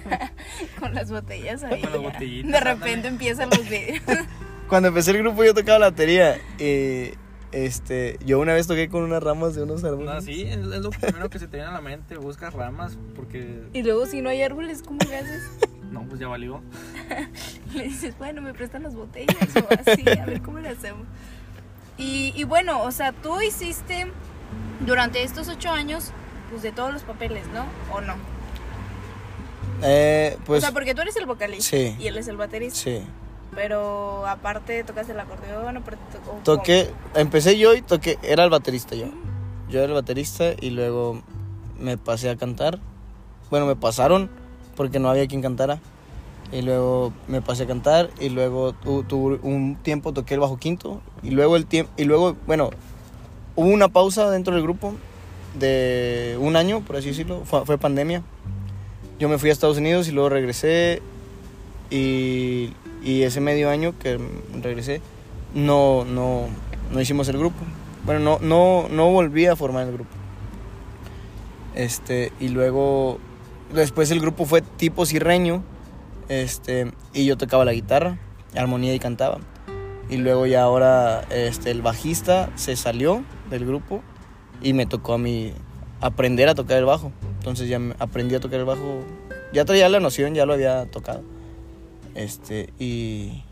Con las botellas ahí. Con las De repente empiezan los videos. Cuando empecé el grupo yo tocaba la batería. Y este, yo una vez toqué con unas ramas de unos árboles. No, sí, es, es lo primero que se te viene a la mente. Buscas ramas porque. Y luego, si no hay árboles, ¿cómo le haces? No, pues ya valió. Le dices, bueno, me prestan las botellas o así, a ver cómo le hacemos. Y, y bueno, o sea, tú hiciste durante estos ocho años, pues de todos los papeles, ¿no? ¿O no? Eh, pues o sea, porque tú eres el vocalista sí. y él es el baterista. sí. Pero aparte tocas el acordeón, aparte to- Toqué, empecé yo y toqué, era el baterista yo. Yo era el baterista y luego me pasé a cantar. Bueno, me pasaron porque no había quien cantara. Y luego me pasé a cantar y luego tu- tuve un tiempo toqué el bajo quinto y luego el tiempo y luego, bueno, hubo una pausa dentro del grupo de un año, por así decirlo, fue, fue pandemia. Yo me fui a Estados Unidos y luego regresé y, y ese medio año que regresé no, no, no hicimos el grupo. Bueno, no, no, no volví a formar el grupo. Este, y luego, después el grupo fue tipo cirreño, este, y yo tocaba la guitarra, armonía y cantaba. Y luego ya ahora, este, el bajista se salió del grupo y me tocó a mí aprender a tocar el bajo. Entonces ya aprendí a tocar el bajo, ya traía la noción, ya lo había tocado. Este, y,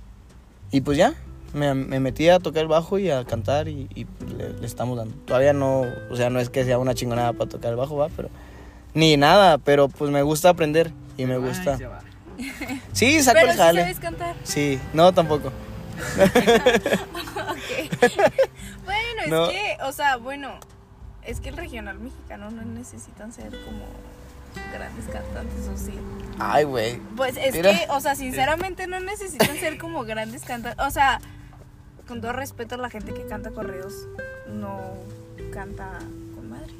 y pues ya, me, me metí a tocar el bajo y a cantar y, y le, le estamos dando. Todavía no, o sea, no es que sea una chingonada para tocar el bajo, va, pero ni nada, pero pues me gusta aprender y me gusta. Sí, saco Pero el sí jale. sabes cantar. Sí, no tampoco. Ok. bueno, es No. que, o sea, bueno, es que el regional mexicano no necesitan ser como grandes cantantes, ¿o sí? Ay, güey. Pues es Mira. que, o sea, sinceramente no necesitan ser como grandes cantantes. O sea, con todo respeto a la gente que canta correos, no canta con madre.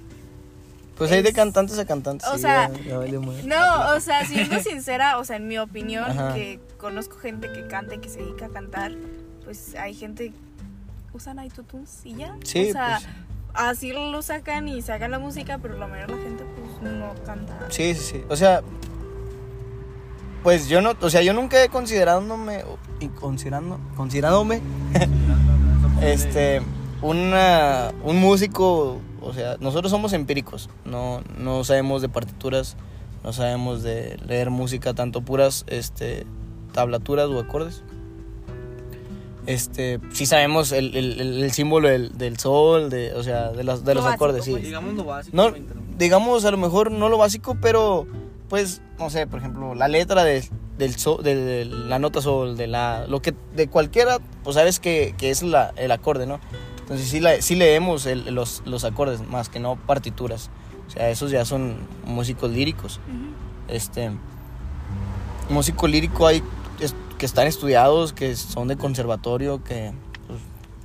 Pues hay de Es- cantantes a cantantes. o sí, sea, ya- ya. No, o sea, siendo sincera, o sea, en mi opinión, Ajá. que conozco gente que canta y que se dedica a cantar, pues hay gente usan iTunes y ya. Sí, o sea, pues, así lo sacan y sacan la música, pero la mayoría de la gente pues no canta. sí, sí, sí. O sea, pues yo no, o sea, yo nunca he considerándome, y considerando, considerándome, este, una, un músico o sea, nosotros somos empíricos, no, no sabemos de partituras, no sabemos de leer música, tanto puras este, tablaturas o acordes. Este, sí sabemos el, el, el- el símbolo del, del sol, de, o sea, de, las, de Lo los básico, acordes, sí. pues. Digamos lo básico. No, digamos a lo mejor no lo básico, pero pues, no sé, por ejemplo, la letra de, del sol, de, de la nota sol, de la, lo que, de cualquiera, pues sabes que, que es la, el acorde, ¿no? Entonces sí, la, sí leemos el- los, los acordes, más que no partituras. O sea, esos ya son músicos líricos. Este, músico lírico hay es- que están estudiados, que son de conservatorio, que, pues,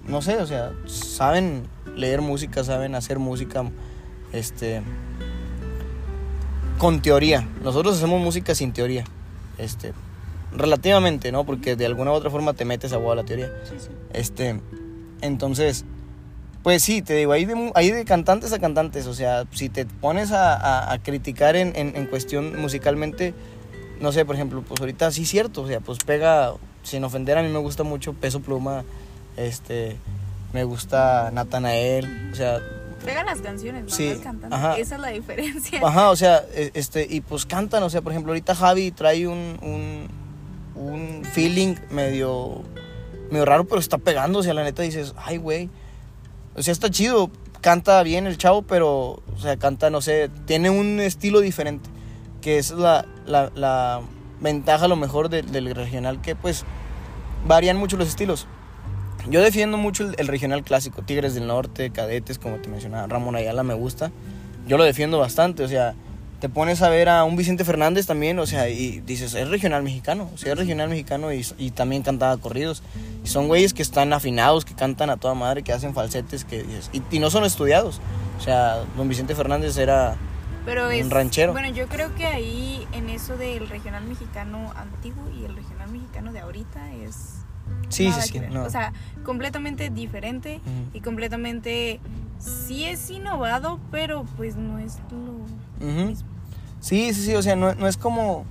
no sé, o sea, saben leer música, saben hacer música, este, con teoría. Nosotros hacemos música sin teoría, este, relativamente, ¿no? Porque de alguna u otra forma te metes a huevo a la teoría. Sí, sí. Este, entonces, pues sí, te digo, hay de, hay de cantantes a cantantes, o sea, si te pones a, a- a criticar en, en- en cuestión musicalmente, no sé, por ejemplo, pues ahorita sí es cierto, o sea, pues pega, sin ofender, a mí me gusta mucho Peso Pluma, este, me gusta Natanael, o sea, Pegan las canciones, no Sí, cantando. ajá. Esa es la diferencia. Ajá, o sea, e- este, y pues cantan, o sea, por ejemplo, ahorita Javi trae un, un, un feeling medio, medio raro, pero está pegando, o sea, la neta dices, ay, güey, o sea, está chido, canta bien el chavo, pero, o sea, canta, no sé, tiene un estilo diferente, que es la, la, la ventaja a lo mejor de- del regional, que pues varían mucho los estilos. Yo defiendo mucho el, el regional clásico, Tigres del Norte, Cadetes, como te mencionaba, Ramón Ayala me gusta. Yo lo defiendo bastante, o sea, te pones a ver a un Vicente Fernández también, o sea, y dices, es regional mexicano, o sea, es regional mexicano y, y también cantaba corridos. Y son güeyes que están afinados, que cantan a toda madre, que hacen falsetes, que y, y no son estudiados. O sea, don Vicente Fernández era... Pero Un es. ranchero. Bueno, yo creo que ahí, en eso del regional mexicano antiguo y el regional mexicano de ahorita, es. Sí, nada sí, sí. que ver. no. O sea, completamente diferente y completamente. Sí es innovado, pero pues no es lo mismo. Sí, sí, sí, o sea, no, no es como...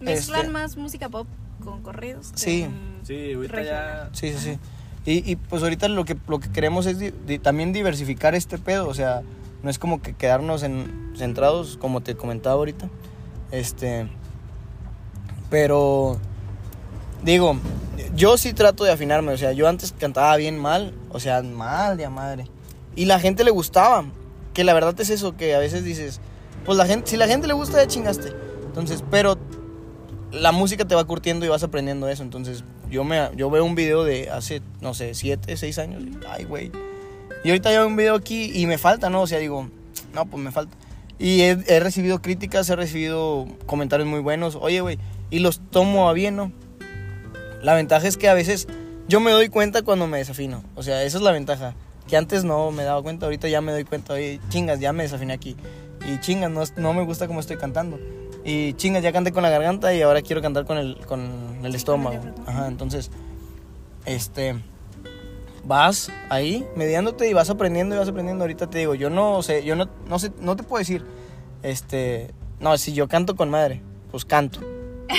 Mezclan Este- más música pop con corridos. Sí. con Sí, ahorita ya. Sí, sí, sí. Y, y, pues ahorita lo que, lo que queremos es di- di- también diversificar este pedo, o sea, no es como que quedarnos en, centrados, como te comentaba ahorita. Este, pero, digo, yo sí trato de afinarme, o sea, yo antes cantaba bien mal, o sea, mal de a madre. Y la gente le gustaba, que la verdad es eso, que a veces dices, pues la gente, si la gente le gusta, ya chingaste. Entonces, pero la música te va curtiendo y vas aprendiendo eso. Entonces, yo me yo veo un video de hace, no sé, 7, 6 años. y, Ay, güey. Y ahorita veo un video aquí y me falta, ¿no? O sea, digo, no, pues me falta. Y he, he recibido críticas, he recibido comentarios muy buenos. Oye, güey, y los tomo a bien, ¿no? La ventaja es que a veces yo me doy cuenta cuando me desafino. O sea, esa es la ventaja. Que antes no me daba cuenta, ahorita ya me doy cuenta. Oye, chingas, ya me desafiné aquí. Y chingas, no, no me gusta cómo estoy cantando. Y chingas, ya canté con la garganta y ahora quiero cantar con el, con el estómago. Ajá, entonces, este, vas ahí mediándote y vas aprendiendo y vas aprendiendo. Ahorita te digo, yo no sé, yo no, no sé, no te puedo decir, este, no, si yo canto con madre, pues canto.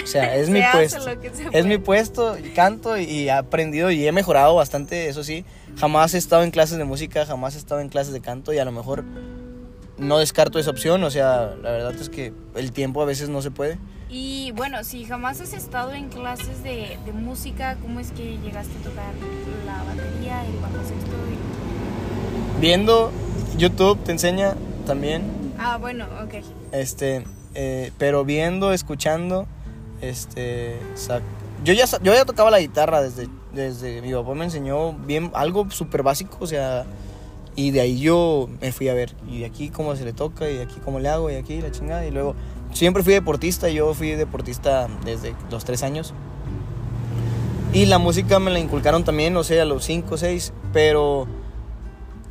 O sea, es Se mi puesto. Es mi puesto, y canto y, y he aprendido y he mejorado bastante, eso sí. Jamás he estado en clases de música, jamás he estado en clases de canto y a lo mejor no descarto esa opción. O sea, la verdad es que el tiempo a veces no se puede. Y bueno, si jamás has estado en clases de, de música, ¿cómo es que llegaste a tocar la batería, el bajo sexto? y- Viendo YouTube te enseña también, Ah, bueno, ok. este, eh, pero viendo, escuchando, este, yo ya, yo ya tocaba la guitarra desde, desde mi papá me enseñó bien algo súper básico, o sea, y de ahí yo me fui a ver, y de aquí cómo se le toca, y aquí cómo le hago, y aquí la chingada, y luego siempre fui deportista, yo fui deportista desde los tres años. Y la música me la inculcaron también, no sé, a los cinco o seis, pero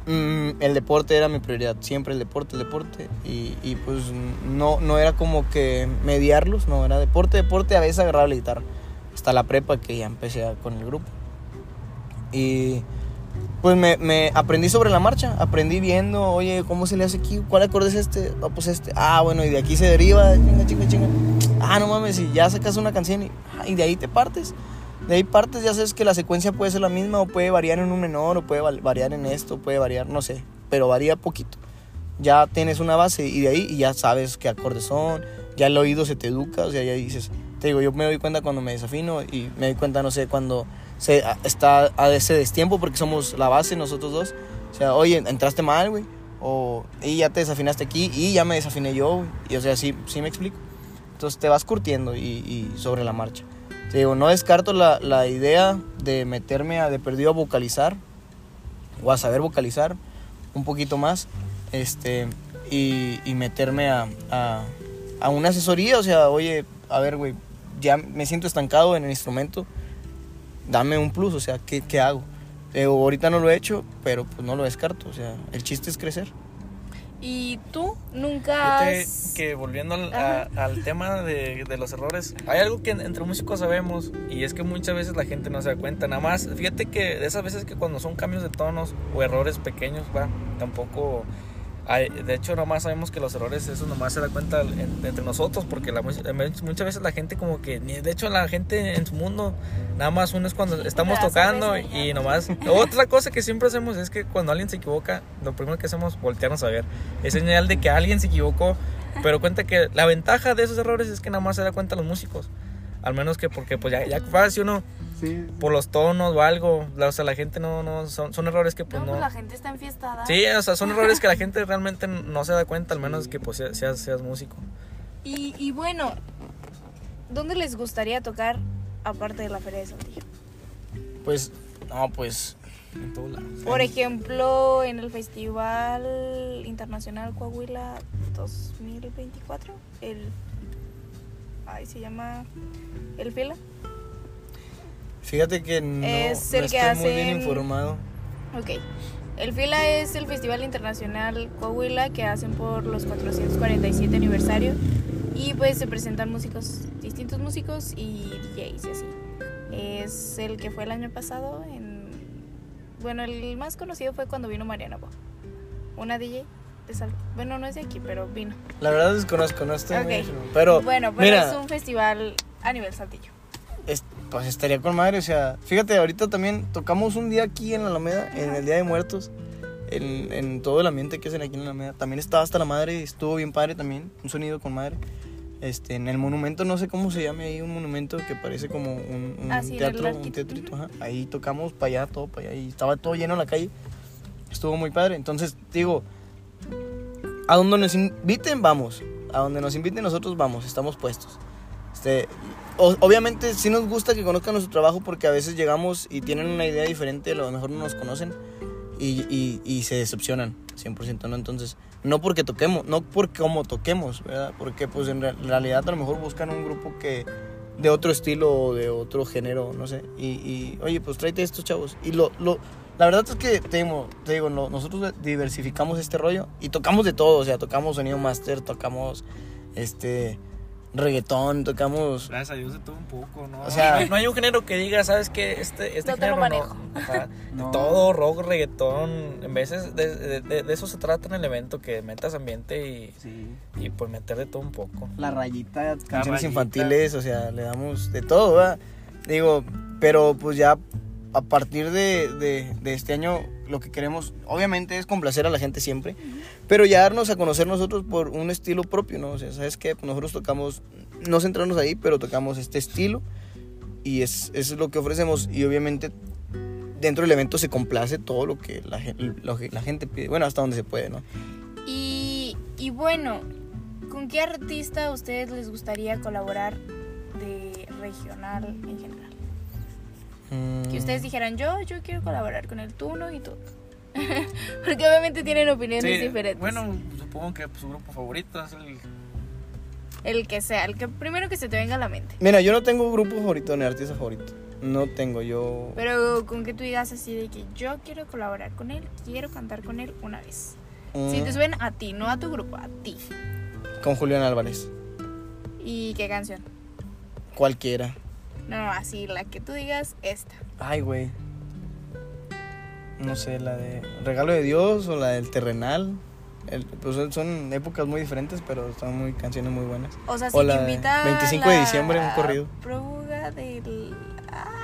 mm, el deporte era mi prioridad, siempre el deporte, el deporte, y, y pues no, no era como que mediarlos, no, era deporte, deporte, a veces agarraba la guitarra, hasta la prepa que ya empecé con el grupo. Y pues me, me aprendí sobre la marcha, aprendí viendo, oye, ¿cómo se le hace aquí? ¿Cuál acorde es este? No, pues este. Ah, bueno, y de aquí se deriva, chinga, chinga, chinga. Ah, no mames, y ya sacas una canción y, ah, y de ahí te partes. De ahí partes, ya sabes que la secuencia puede ser la misma o puede variar en un menor o puede variar en esto, puede variar, no sé, pero varía poquito. Ya tienes una base y de ahí y ya sabes qué acordes son, ya el oído se te educa, o sea, ya dices, te digo, yo me doy cuenta cuando me desafino y me doy cuenta, no sé, cuando se, está a ese destiempo porque somos la base nosotros dos. O sea, oye, entraste mal, güey. O, y ya te desafinaste aquí y ya me desafiné yo, güey. Y o sea, sí, sí me explico. Entonces te vas curtiendo y sobre la marcha. Te digo, no descarto la, la idea de meterme a de perdido a vocalizar o a saber vocalizar un poquito más este y, meterme a, a, una asesoría. O sea, oye, a ver, güey, ya me siento estancado en el instrumento, dame un plus, o sea, ¿qué, qué hago? Eh, ahorita no lo he hecho, pero pues no lo descarto, o sea, el chiste es crecer. ¿Y tú nunca Fíjate has... que volviendo al, a- al tema de, de los errores, hay algo que entre músicos sabemos y es que muchas veces la gente no se da cuenta. Nada más, fíjate que de esas veces que cuando son cambios de tonos o errores pequeños, va, tampoco... Hay, de hecho, nomás sabemos que los errores, eso nomás se da cuenta en- entre nosotros, porque la, muchas veces la gente como que, de hecho la gente en su mundo, nada más uno es cuando estamos tocando y nomás... Otra cosa que siempre hacemos es que cuando alguien se equivoca, lo primero que hacemos es voltearnos a ver. Es señal de que alguien se equivocó, pero cuenta que la ventaja de esos errores es que nada más se da cuenta los músicos. Al menos que porque pues ya, ya si uno por los tonos o algo, la- o sea, la gente no, no, son, son errores que pues No, no... pues la gente está enfiestada. Sí, o sea, son errores que la gente realmente no se da cuenta, al menos que pues seas, seas, músico. Y, y bueno, ¿dónde les gustaría tocar aparte de la Feria de Saltillo? Pues, no, pues, En todos lados. Por ejemplo, en el Festival Internacional Coahuila 2024, el... Ay, se llama... ¿El Fila? Fíjate que no, Es no el que estoy muy bien hacen- informado. Ok. El FILA es el Festival Internacional Coahuila que hacen por los 447 aniversario y pues se presentan músicos, distintos músicos y DJs y así. Es el que fue el año pasado en... Bueno, el más conocido fue cuando vino Mariana Bo, una DJ de Sal... Bueno, no es de aquí, pero vino. La verdad desconozco, no estoy muy Ok. informado. Pero, bueno, pero mira, es un festival a nivel Saltillo. Es- pues estaría con madre, o sea, fíjate, ahorita también tocamos un día aquí en la Alameda, en el Día de Muertos, en, en todo el ambiente que hacen aquí en la Alameda. También estaba hasta la madre, estuvo bien padre también, un sonido con madre. Este, en el monumento, no sé cómo se llame ahí, un monumento que parece como un, un Ah, sí, teatro, un teatrito, ajá. Ahí tocamos para allá, todo para allá, y estaba todo lleno en la calle. Estuvo muy padre. Entonces, digo, a donde nos inviten, vamos. A donde nos inviten, nosotros vamos, estamos puestos. Este, obviamente, sí nos gusta que conozcan nuestro trabajo porque a veces llegamos y tienen una idea diferente, a lo mejor no nos conocen y, y- se decepcionan 100%, ¿no? Entonces, no porque toquemos, no porque como toquemos, ¿verdad? Porque pues en re- realidad a lo mejor buscan un grupo que de otro estilo o de otro género, no sé. Y, oye, pues tráete estos chavos. Y lo, lo, la verdad es que te te digo no- nosotros diversificamos este rollo y tocamos de todo, o sea, tocamos sonido master, tocamos este reggaetón, tocamos Gracias a Dios de todo un poco, ¿no? O sea- no, hay, no hay un género que diga, ¿sabes qué? Este, este No te lo manejo. no. Ajá. No. Todo, rock, reggaetón. En veces de, de- de- de eso se trata en el evento, que metas ambiente y, y pues meter de todo un poco. la rayita, canciones rayita. infantiles, o sea, le damos de todo, ¿verdad? Digo, pero pues ya a partir de, de- de este año lo que queremos, obviamente, es complacer a la gente siempre, pero ya darnos a conocer nosotros por un estilo propio, ¿no? O sea, ¿sabes qué? Pues nosotros tocamos, no centrarnos ahí, pero tocamos este estilo y es, eso es lo que ofrecemos y obviamente dentro del evento se complace todo lo que la, gen- lo que la gente pide, bueno, hasta donde se puede, ¿no? Y, y bueno, ¿con qué artista a ustedes les gustaría colaborar de regional en general? Que ustedes dijeran, yo, yo quiero colaborar con el tú, no y tú. Porque obviamente tienen opiniones Sí, diferentes. Bueno, supongo que su grupo favorito es el... El que sea, el que primero que se te venga a la mente. Mira, yo no tengo grupo favorito ni artista favorito. No tengo, yo. Pero con que tú digas así de que yo quiero colaborar con él, quiero cantar con él una vez. Si mm, te suben a ti, no a tu grupo, a ti. Con Julián Álvarez. ¿Y qué canción? Cualquiera. No, no, así, la que tú digas, esta. Ay, güey. No sé, la de Regalo de Dios o la del Terrenal. El- pues son- épocas muy diferentes, pero son muy canciones muy buenas. O sea, si O te la invita 25 de diciembre, un corrido. prófuga del... Ah,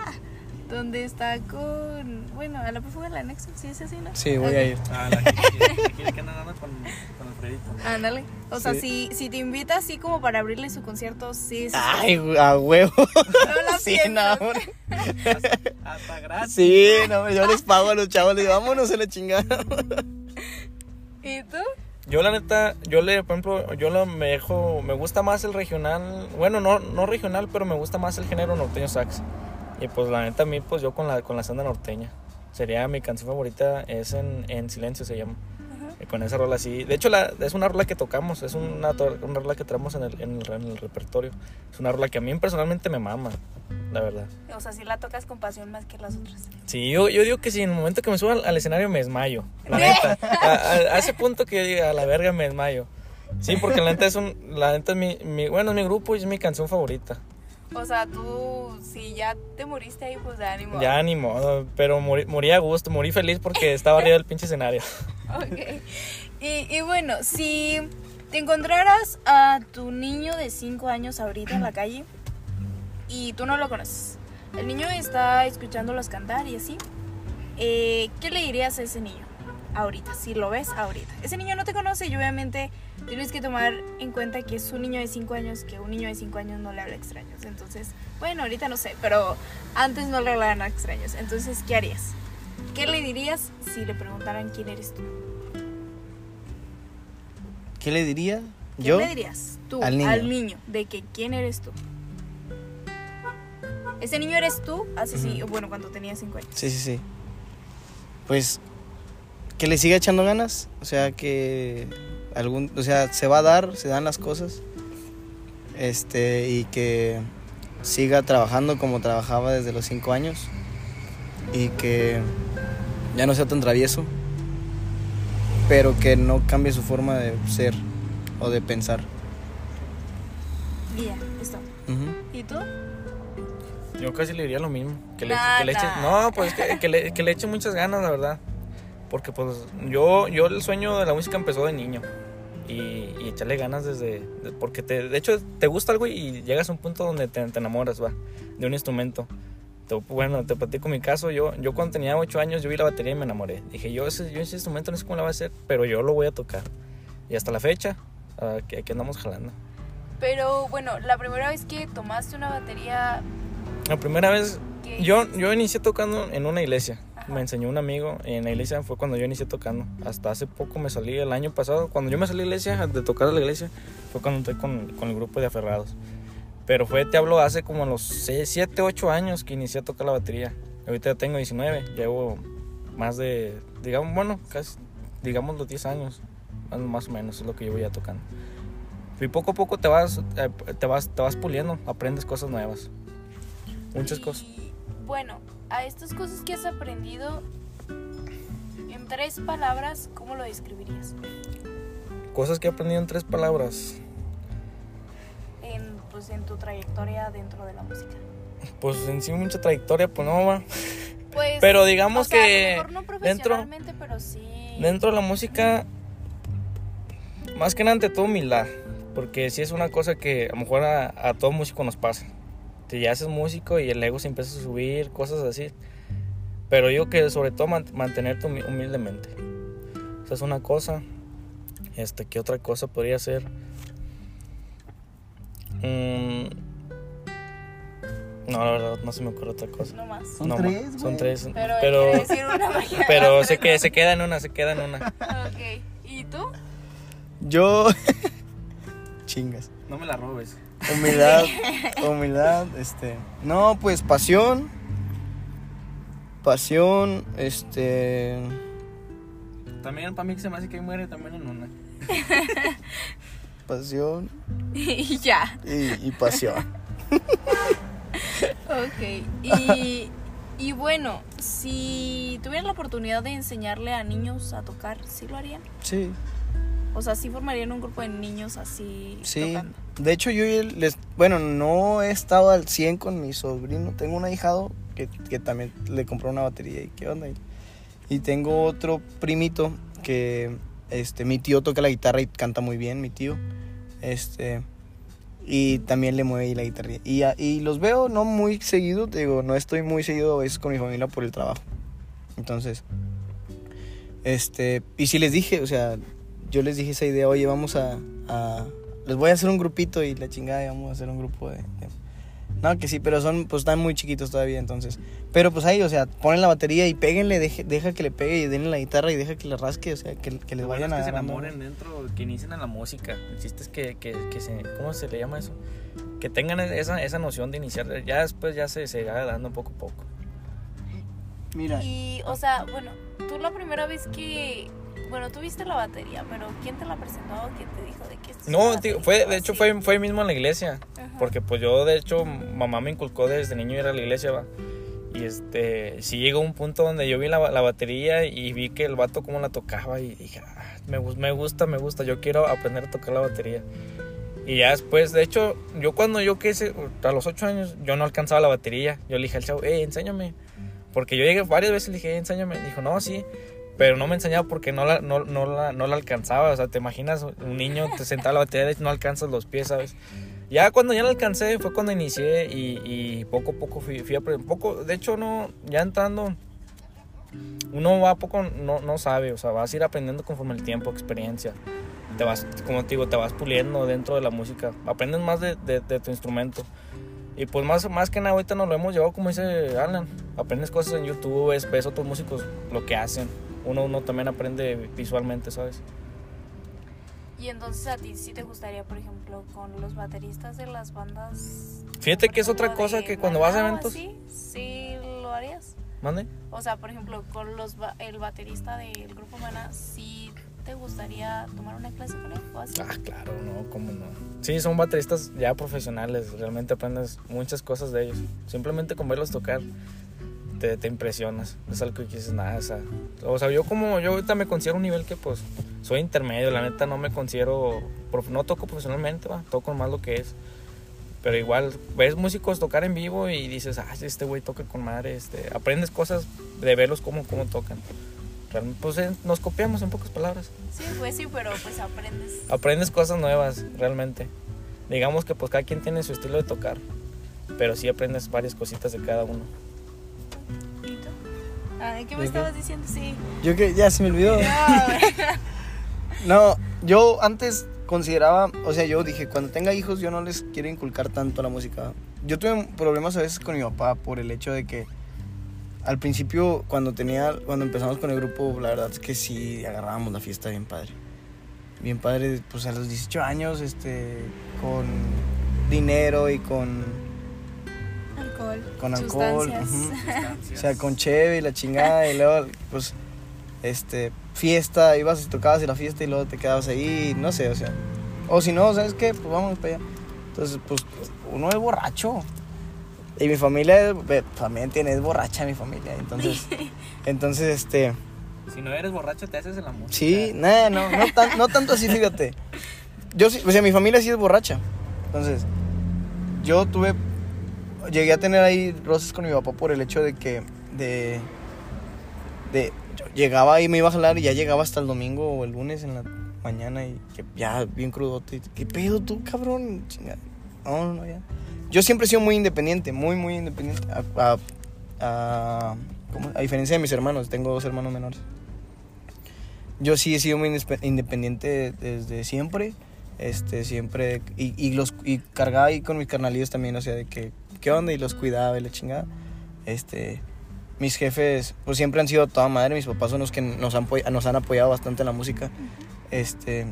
donde está con, bueno, a la perfume del anexo, sí es así, ¿no? Sí, voy a ir. Ah, la que quiere que, andando con, con Alfredito. Ándale. O sea, Sí. si, si te invita así como para abrirle su concierto, sí, sí. Ay, a huevo. no la Sí, piensas. no, hombre. Hasta gratis. Sí, no, yo les pago a los chavos, les digo, vámonos a la chingada. ¿Y tú? Yo la neta, yo le, por ejemplo, yo lo me dejo, me gusta más el regional, bueno, no, no regional, pero me gusta más el género norteño sax. Y pues la neta a mí, pues yo con la, con la senda norteña. Sería mi canción favorita, es en, en Silencio se llama. Y con esa rola así. De hecho, la, es una rola que tocamos, es una, una rola que traemos en el, en, el, en el repertorio. Es una rola que a mí personalmente me mama, la verdad. O sea, si la tocas con pasión más que las otras. Sí, yo, yo digo que si en el momento que me subo al, al escenario me desmayo. La neta. A, a- a ese punto que yo diga, a la verga me desmayo. Sí, porque la neta es un, la neta es mi, mi- bueno, es mi grupo y es mi canción favorita. O sea, tú, si ya te moriste ahí, pues de ánimo. Ya ni modo, pero morí, morí a gusto, morí feliz porque estaba arriba del pinche escenario. Ok. Y, y bueno, si te encontraras a tu niño de 5 años ahorita en la calle y tú no lo conoces, el niño está escuchándolos cantar y así, eh, ¿qué le dirías a ese niño ahorita? Si lo ves ahorita. Ese niño no te conoce y obviamente tienes que tomar en cuenta que es un niño de 5 años, que un niño de 5 años no le habla a extraños. Entonces, bueno, ahorita no sé, pero antes no le hablaban a extraños. Entonces, ¿qué harías? ¿Qué le dirías si le preguntaran quién eres tú? ¿Qué le diría? ¿Qué Yo. le dirías tú Al niño. de que quién eres tú? Ese niño eres tú hace sí, bueno, cuando tenía 5 años. Sí, sí, sí. Pues que le siga echando ganas, o sea, que algún, o sea, se va a dar, se dan las cosas. Este, y que siga trabajando como trabajaba desde los cinco años y que ya no sea tan travieso, pero que no cambie su forma de ser o de pensar. Y ya, listo. Ujú. ¿Y tú? Yo casi le diría lo mismo. Que le, que le eche, no, pues que, que le, que le eche muchas ganas, la verdad. Porque pues yo, yo el sueño de la música empezó de niño. Y, y echarle ganas desde... de- porque te, de hecho te gusta algo y llegas a un punto donde te, te enamoras, va, de un instrumento. Te- bueno, te platico mi caso. Yo, yo cuando tenía 8 años yo vi la batería y me enamoré. Dije, yo ese, yo ese instrumento no sé cómo la voy a hacer, pero yo lo voy a tocar. Y hasta la fecha, ah, que aquí andamos jalando. Pero bueno, la primera vez que tomaste una batería, La primera vez ¿qué Yo, yo inicié tocando en una iglesia. Me enseñó un amigo en la iglesia fue cuando yo inicié tocando. Hasta hace poco me salí el año pasado. Cuando yo me salí de la iglesia, de tocar a la iglesia, fue cuando entré con, con el grupo de aferrados. Pero fue, te hablo, hace como los 7, 8 años que inicié a tocar la batería. Ahorita ya tengo 19, llevo más de, digamos, bueno, casi, digamos los 10 años, más- más o menos es lo que llevo ya tocando. Y poco a poco te vas, eh, te vas, te vas puliendo, aprendes cosas nuevas. Muchas Y, cosas. Bueno, a estas cosas que has aprendido, en tres palabras, ¿cómo lo describirías? Cosas que he aprendido en tres palabras. En, pues, en tu trayectoria dentro de la música. Pues en sí mucha trayectoria, pues no va. Pues, Pero digamos o sea, que a lo mejor no dentro- profesionalmente, pero sí. Dentro de la música, más que nada ante todo humildad. Porque sí es una cosa que a lo mejor a, a todo músico nos pasa. Te ya haces músico y el ego se empieza a subir, cosas así. Pero yo que sobre todo man- mantenerte humi- humildemente. Esa es una cosa. Este, ¿qué otra cosa podría ser? Mm, no, la verdad, no se me ocurre otra cosa. No más. Son No, tres. Son tres. Pero, Pero, quiere decir una magia. pero se, que, se queda en una, se queda en una. Ok. ¿Y tú? Yo chingas. No me la robes. Humildad, humildad, este, no, pues pasión, pasión, este, También para mí se me hace que muere también en una. pasión y ya. y, y pasión. Ok. Y, y bueno, si tuvieran la oportunidad de enseñarle a niños a tocar, ¿sí lo harían? Sí, O sea, ¿sí formarían un grupo de niños así sí. tocando? De hecho, yo les, bueno, no he estado al 100 con mi sobrino. Tengo un ahijado que, que también le compró una batería y qué onda. Y, y tengo otro primito que, este, mi tío toca la guitarra y canta muy bien, mi tío. Este, Y también le mueve la guitarra. Y, y los veo no muy seguido, te digo, no estoy muy seguido a veces con mi familia por el trabajo. Entonces, este, y si les dije, o sea, yo les dije esa idea, oye, vamos a, a- les voy a hacer un grupito y la chingada, y vamos a hacer un grupo de, de- no, que sí, pero son, pues están muy chiquitos todavía, entonces, pero pues ahí, o sea, ponen la batería y péguenle, deje- deja que le pegue y denle la guitarra y deja que le rasque, o sea, que, que les Lo bueno vayan es a que se enamoren dentro, que inicien en la música. El chiste es que, que, que se, ¿cómo se le llama eso? Que tengan esa, esa noción de iniciar, ya después ya se, se va dando poco a poco. Mira, Y, o sea, bueno, tú la primera vez que. Bueno, tú viste la batería, pero ¿quién te la presentó? ¿Quién te dijo de que esto es No, tío, fue, de hecho fue, fue mismo en la iglesia. Ajá. Porque pues yo, de hecho, mamá me inculcó desde niño ir a la iglesia, va. Y este, sí llegó un punto donde yo vi la, la batería y vi que el vato cómo la tocaba y dije, "Ah, me, me gusta, me gusta, yo quiero aprender a tocar la batería. Y ya después, de hecho, yo cuando yo quise, a los ocho años, yo no alcanzaba la batería. Yo le dije al chavo, eh, enséñame. Porque yo llegué varias veces y le dije, "Eh, enséñame. Dijo, no, sí. Pero no me enseñaba porque no la, no, no, la, no la alcanzaba. O sea, te imaginas, un niño te sentaba a la batería y no alcanzas los pies, ¿sabes? Ya cuando ya la alcancé fue cuando inicié y, y poco a poco fui, fui aprendiendo. Poco, de hecho, no, ya entrando, uno va a poco, no, no sabe, o sea, vas a ir aprendiendo conforme el tiempo, experiencia. Te vas, como te digo, te vas puliendo dentro de la música. Aprendes más de, de- de tu instrumento. Y pues más, más que nada ahorita nos lo hemos llevado, como dice Alan. Aprendes cosas en YouTube, ves, ves otros músicos lo que hacen. Uno, uno también aprende visualmente, ¿sabes? Y entonces a ti sí te gustaría, por ejemplo, con los bateristas de las bandas. Fíjate que es otra cosa que cuando vas a eventos- así, sí lo harías. ¿Mande? O sea, por ejemplo, con los el baterista del grupo Maná, ¿sí te gustaría tomar una clase con él o así? Ah, claro, no, cómo no. Sí, son bateristas ya profesionales, realmente aprendes muchas cosas de ellos. Simplemente con verlos tocar te, te impresionas. Es algo que dices, nada, o sea, o sea, yo como, yo ahorita me considero un nivel que pues soy intermedio, la neta no me considero, no toco profesionalmente, va, toco más lo que es. Pero igual, ves músicos tocar en vivo y dices, ah, este güey toca con madre, este, aprendes cosas de verlos cómo, cómo tocan. Realmente, pues eh, nos copiamos en pocas palabras Sí, pues sí, pero pues aprendes. aprendes cosas nuevas, realmente. Digamos que pues cada quien tiene su estilo de tocar, pero sí aprendes varias cositas de cada uno. Ay, ¿qué me estabas diciendo? Sí. yo que ya se me olvidó. No, yo antes consideraba, o sea, yo dije, cuando tenga hijos yo no les quiero inculcar tanto la música. Yo tuve problemas a veces con mi papá por el hecho de que al principio cuando tenía, cuando empezamos con el grupo, la verdad es que sí agarrábamos la fiesta bien padre. Bien padre, pues a los 18 años, este, con dinero y con, Alcohol. con alcohol. O sea, con cheve y la chingada y luego, pues, este, fiesta, ibas y tocabas en la fiesta y luego te quedabas ahí, no sé, o sea. O si no, ¿sabes qué? Pues vamos para allá. Entonces, pues, uno es borracho. Y mi familia también tiene, es borracha mi familia. Entonces, entonces, este, Si no eres borracho, te haces el amor. sí, nada, no, no, tan- no tanto así, fíjate. Yo sí, o sea, mi familia sí es borracha. Entonces, yo tuve, llegué a tener ahí roces con mi papá por el hecho de que, de, de, llegaba y me iba a jalar y ya llegaba hasta el domingo o el lunes en la mañana y que ya bien crudote. ¿Qué pedo tú, cabrón? Chinga. No, no, ya. Yo siempre he sido muy independiente, muy, muy independiente. A, a- a- diferencia de mis hermanos, tengo dos hermanos menores. Yo sí he sido muy independiente desde siempre. Este, siempre. Y, y los, y cargaba ahí con mis carnalillos también, o sea, de que, ¿qué onda? Y los cuidaba y la chingada. Este. Mis jefes, pues siempre han sido toda madre. Mis papás son los que nos han, nos han apoyado bastante en la música. Este.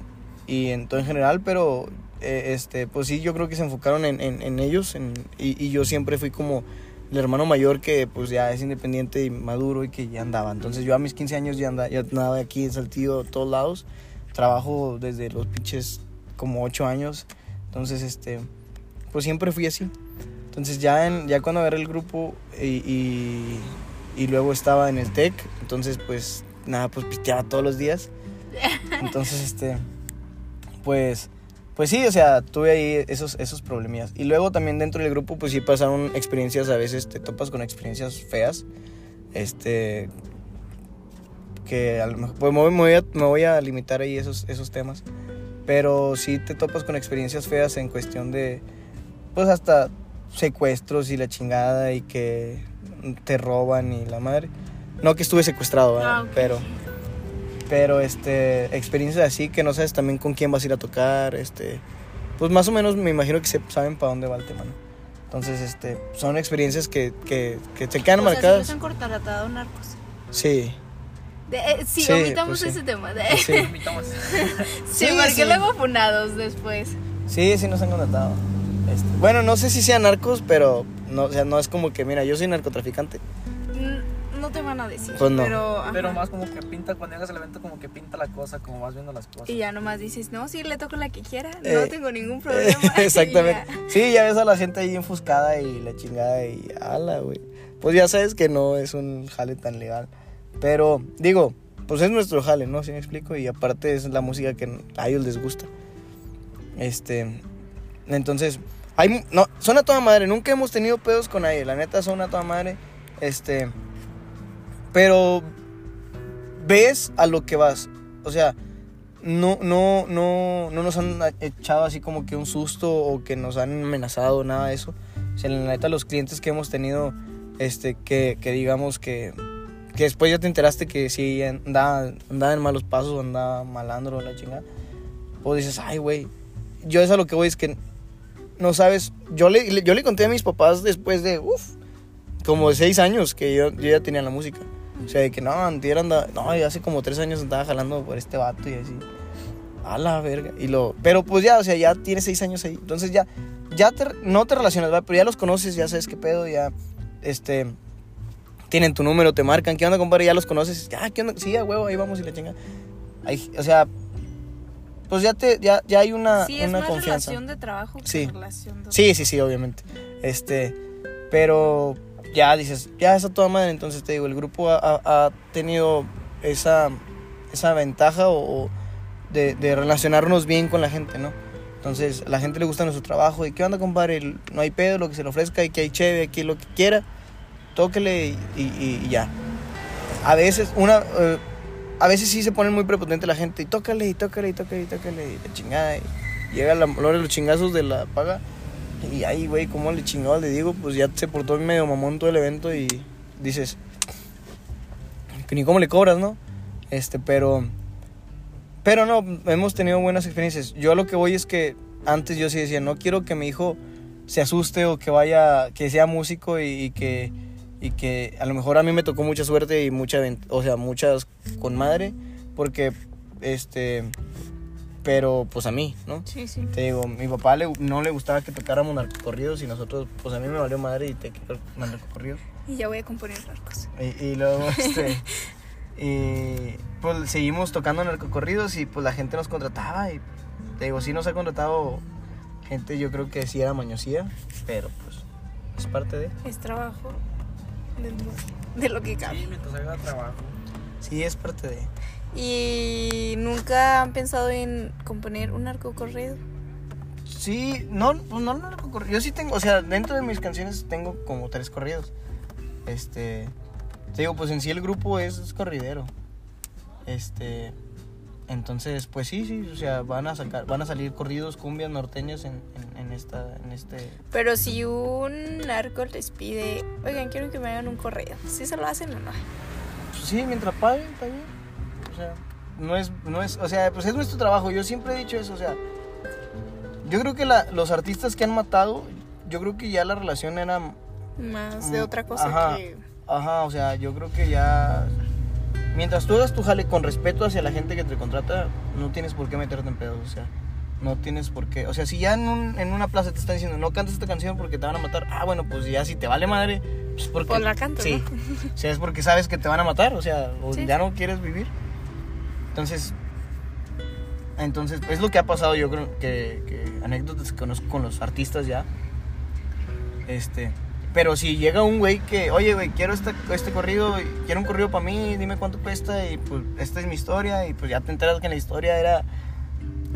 Y en todo en general, pero. eh, este, pues sí, yo creo que se enfocaron en, en, en ellos. en- y, y yo siempre fui como el hermano mayor que pues ya es independiente y maduro y que ya andaba. Entonces yo a mis 15 años ya andaba, ya andaba aquí en Saltillo, todos lados. Trabajo desde los pinches como 8 años. Entonces, este, pues siempre fui así. Entonces ya, en, ya cuando agarré el grupo y, y, y luego estaba en el TEC, entonces pues nada, pues pisteaba todos los días. Entonces, este, pues... Pues sí, o sea, tuve ahí esos, esos problemillas. Y luego también dentro del grupo, pues sí pasaron experiencias, a veces te topas con experiencias feas. Este. Que a lo mejor. Pues me voy, me voy a, me voy a limitar ahí esos, esos temas. Pero sí te topas con experiencias feas en cuestión de, pues hasta secuestros y la chingada y que te roban y la madre. No que estuve secuestrado, ¿verdad? Ah, pero pero este experiencias así que no sabes también con quién vas a ir a tocar, este pues más o menos me imagino que se saben para dónde va el tema, ¿no? Entonces, este son experiencias que, que, que te quedan O sea, sí marcadas. han contratado narcos. Sí. De, eh, sí, Sí, omitamos pues sí. ese tema. De, Sí. sí, Sí, porque sí. luego funados después. Sí, sí nos han contratado. Este, bueno, no sé si sean narcos, pero no, o sea, no es como que, mira, yo soy narcotraficante. No te van a decir. Pues no. Pero, más como que pinta, cuando llegas al evento, como que pinta la cosa, como vas viendo las cosas. Y ya nomás dices, no, sí, le toco la que quiera, no Eh, tengo ningún problema. Exactamente. Ya. Sí, ya ves a la gente ahí enfuscada y la chingada y ala, güey. Pues ya sabes que no es un jale tan legal. Pero, digo, pues es nuestro jale, ¿no? Si me explico. Y aparte es la música que a ellos les gusta. Este. Entonces, hay. No, son a toda madre. Nunca hemos tenido pedos con nadie. La neta, son a toda madre. Este. Pero. Ves a lo que vas. O sea, no, no, no, no nos han echado así como que un susto o que nos han amenazado, nada de eso. O sea, la neta, los clientes que hemos tenido, este, que, que digamos que, que después ya te enteraste que sí andaba, andaba en malos pasos, andaba malandro, la chingada. Pues dices, ay, güey. Yo es a lo que voy, es que no sabes. Yo le, yo le conté a mis papás después de, uff, como de seis años que yo, yo ya tenía la música. O sea, de que no, antier andaba, no, yo hace como tres años andaba jalando por este vato y así. A la verga. Y lo, pero pues ya, o sea, ya tienes seis años ahí. Entonces ya, ya te, no te relacionas, ¿verdad? Pero ya los conoces, ya sabes qué pedo, ya, este, tienen tu número, te marcan, ¿qué onda, compadre? Ya los conoces, ya, ¿qué onda? Sí, a huevo, ahí vamos y la chinga. Ahí, o sea, pues ya te, ya, ya hay una, Sí, es una más confianza. relación de trabajo que Sí. relación de... Sí, sí, sí, obviamente. Este, pero ya dices, ya está toda madre. Entonces te digo, el grupo ha, ha- ha tenido esa, esa ventaja o, o de, de relacionarnos bien con la gente, ¿no? Entonces, a la gente le gusta nuestro trabajo. ¿Y qué onda, compadre? No hay pedo, lo que se le ofrezca, y que hay chévere, aquí lo que quiera. Tóquele y, y- y ya. A veces, una. eh, a veces sí se ponen muy prepotente la gente. Y tócale, y tócale, y tócale, y tócale, y la chingada. Llega la, hora de los chingazos de la paga. Y ahí, güey, ¿cómo le chingado le digo? Pues ya se portó medio mamón todo el evento y dices, que ni cómo le cobras, ¿no? Este, pero, pero no, hemos tenido buenas experiencias. Yo a lo que voy es que antes yo sí decía, no quiero que mi hijo se asuste o que vaya, que sea músico y que, y que a lo mejor a mí me tocó mucha suerte y mucha, o sea, muchas con madre, porque, este, pero pues a mí, ¿no? Sí, sí. Te digo, mi papá le- no le gustaba que tocáramos narcocorridos y nosotros, pues a mí me valió madre y te quiero narcocorridos. Y ya voy a componer narcos. Y, y luego, este, y pues seguimos tocando narcocorridos y pues la gente nos contrataba y te digo, sí nos ha contratado gente, yo creo que sí era mañosía, pero pues es parte de... Es trabajo de, de lo que cabe. Sí, mientras haga trabajo. Sí, es parte de... ¿Y nunca han pensado en componer un arco corrido? Sí, no, pues no narcocorridos. Yo sí tengo, o sea, dentro de mis canciones tengo como tres corridos. Este, te digo, pues en sí el grupo es, es corridero. Este, entonces, pues sí, sí, o sea, van a sacar, van a salir corridos, cumbias norteños en, en, esta, en este. Pero si un narco les pide, oigan, quiero que me hagan un corrido, ¿sí se lo hacen o no? Pues sí, mientras paguen, está bien. O sea, no es, no es, o sea, pues es nuestro trabajo. Yo siempre he dicho eso, o sea, yo creo que la- los artistas que han matado, yo creo que ya la relación era Más de otra cosa ajá. que... Ajá, o sea, yo creo que ya. Mientras tú hagas tu jale con respeto hacia la gente que te contrata, no tienes por qué meterte en pedos, o sea, no tienes por qué. O sea, si ya en, un- en una plaza te están diciendo no cantes esta canción porque te van a matar, ah, bueno, pues ya si te vale madre, pues porque. Pues la canto, Sí. o sea, es porque sabes que te van a matar, o sea, o Sí. ya no quieres vivir. Entonces. Entonces, es lo que ha pasado, yo creo que, que anécdotas que conozco con los artistas ya. Este. Pero si llega un güey que, oye, güey, quiero este, este corrido, quiero un corrido para mí, dime cuánto cuesta, y pues esta es mi historia, y pues ya te enteras que en la historia era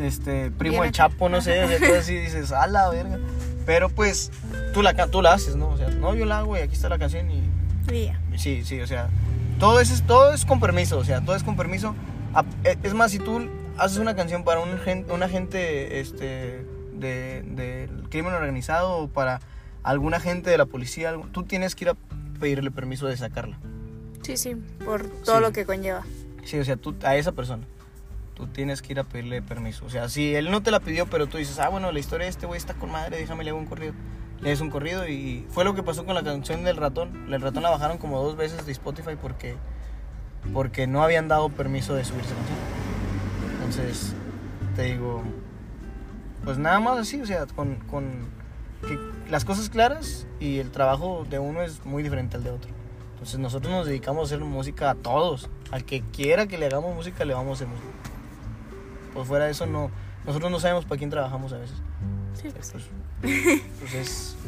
este primo del. Chapo, no sé, o sea, cosas así dices, a la verga. Pero pues tú la, tú la haces, ¿no? O sea, no, yo la hago y aquí está la canción y Y ya. Sí, sí, o sea, todo es, todo es con permiso, o sea, todo es con permiso. A- e- Es más, si tú haces una canción para un, gen- un agente este, de- del crimen organizado o para algún agente de la policía, tú tienes que ir a pedirle permiso de sacarla. Sí, sí, por todo Sí. lo que conlleva. Sí, o sea, tú, a esa persona. Tú tienes que ir a pedirle permiso. O sea, si él no te la pidió, pero tú dices, ah, bueno, la historia de este güey está con madre, déjame le hago un corrido. Le das un corrido y fue lo que pasó con la canción del ratón. El ratón la bajaron como dos veces de Spotify porque, porque no habían dado permiso de subirse canción. Entonces, te digo, pues nada más así, o sea, con, con que las cosas claras y el trabajo de uno es muy diferente al de otro. Entonces nosotros nos dedicamos a hacer música a todos. Al que quiera que le hagamos música, le vamos a hacer música. Por fuera de eso, no, nosotros no sabemos para quién trabajamos a veces. Sí, pues. Pues, pues es...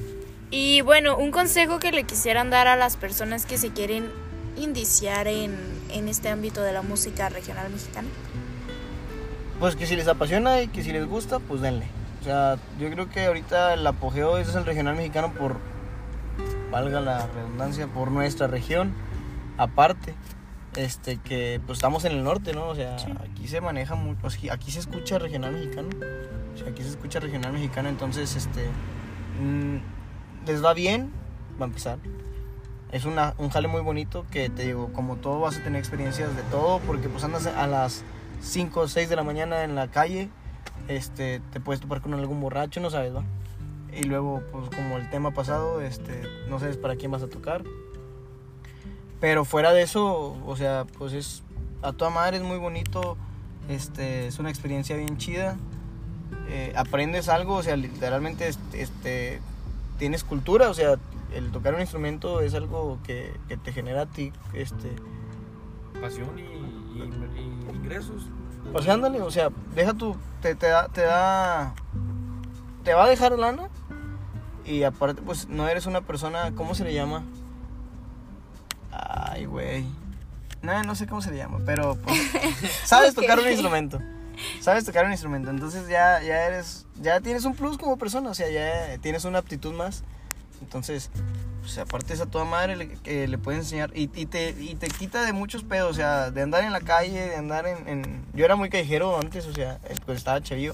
Y bueno, un consejo que le quisieran dar a las personas que se quieren indiciar en, en este ámbito de la música regional mexicana. Pues que si les apasiona y que si les gusta, pues denle. O sea, yo creo que ahorita el apogeo es el regional mexicano por, valga la redundancia, por nuestra región. Aparte, este que pues estamos en el norte, ¿no? O sea, Sí. aquí se maneja mucho, aquí- se escucha regional mexicano. O sea, aquí se escucha regional mexicano, entonces, este, mm, les va bien, va a empezar. Es una, un jale muy bonito que te digo, como todo vas a tener experiencias de todo, porque pues andas a las 5 o 6 de la mañana en la calle, este, te puedes topar con algún borracho, no sabes, ¿va? Y luego, pues como el tema pasado, este, no sabes para quién vas a tocar. Pero fuera de eso, o sea, pues es a toda madre, es muy bonito, este, es una experiencia bien chida. Eh, aprendes algo, o sea, literalmente este, tienes cultura, o sea, el tocar un instrumento es algo que, que te genera a ti, este, Pasión y, y- y ingresos. Ándale, o sea, deja tu. Te, te da. Te da. Te va a dejar lana. Y aparte, pues no eres una persona. ¿Cómo se le llama? Ay, güey. No, no sé cómo se le llama, pero. pues, sabes tocar un instrumento. Sabes tocar un instrumento. Entonces ya, ya eres. Ya tienes un plus como persona. O sea, ya tienes una aptitud más. Entonces. Pues aparte es a toda madre le- que le puedes enseñar y, y te, y te quita de muchos pedos, o sea, de andar en la calle, de andar en... en- Yo era muy callejero antes, o sea, eh, pues estaba chavillo.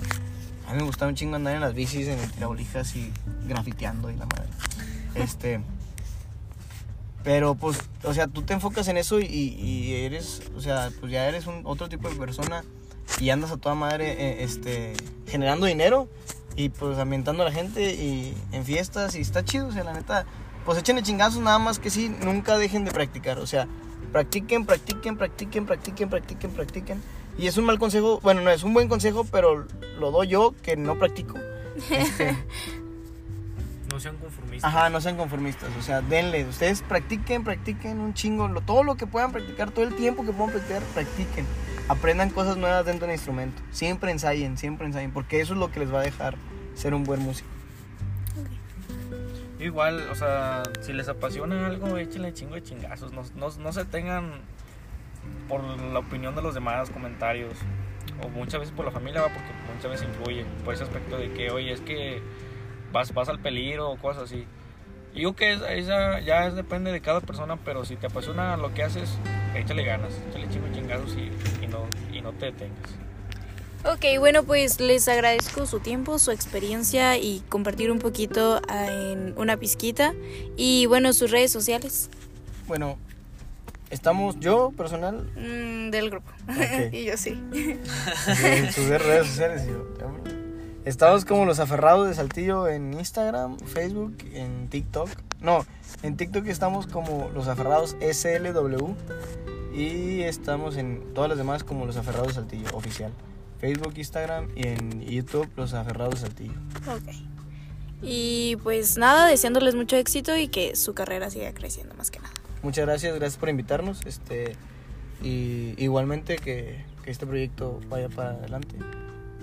A mí me gustaba un chingo andar en las bicis, en el tirabolijas y grafiteando y la madre. Este... Pero pues, o sea, tú te enfocas en eso y, y eres, o sea, pues ya eres un otro tipo de persona y andas a toda madre, eh, este, generando dinero y pues ambientando a la gente y en fiestas y está chido, o sea, la neta, pues échenle chingazos nada más que sí, nunca dejen de practicar, o sea, practiquen, practiquen, practiquen, practiquen, practiquen, practiquen. Y es un mal consejo, bueno, no es un buen consejo, pero lo doy yo que no practico. Este, No sean conformistas. Ajá, no sean conformistas, o sea, denle, ustedes practiquen, practiquen un chingo, lo- todo lo que puedan practicar, todo el tiempo que puedan practicar, practiquen. Aprendan cosas nuevas dentro del instrumento. Siempre ensayen, siempre ensayen, porque eso es lo que les va a dejar ser un buen músico. Igual, o sea, si les apasiona algo, échenle chingo de chingazos. No, no, no se tengan por la opinión de los demás, comentarios. O muchas veces por la familia, porque muchas veces influye. Por ese aspecto de que, oye, es que vas, vas al peligro o cosas así. Y Digo que esa, esa ya es- depende de cada persona, pero si te apasiona lo que haces, échale ganas, échale chingo chingazos y, y, no, y no te detengas. Ok, bueno, pues les agradezco su tiempo, su experiencia y compartir un poquito ah, en una pizquita. Y bueno, sus redes sociales Bueno, estamos yo, personal, mm, del grupo. Ok. y yo sí. sus redes sociales. y yo, Estamos como los aferrados de Saltillo en Instagram, Facebook, en TikTok. No, en TikTok estamos como los aferrados SLW. Y estamos en todas las demás como los aferrados de Saltillo, oficial. Facebook, Instagram y en YouTube los aferrados de Saltillo. Ok. Y pues nada, deseándoles mucho éxito y que su carrera siga creciendo más que nada. Muchas gracias, gracias por invitarnos. Este, y igualmente que, que este proyecto vaya para adelante.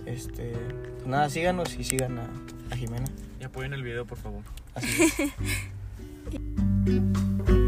Este, pues nada, síganos y sigan a, a Jimena. Y apoyen el video, por favor. Así es.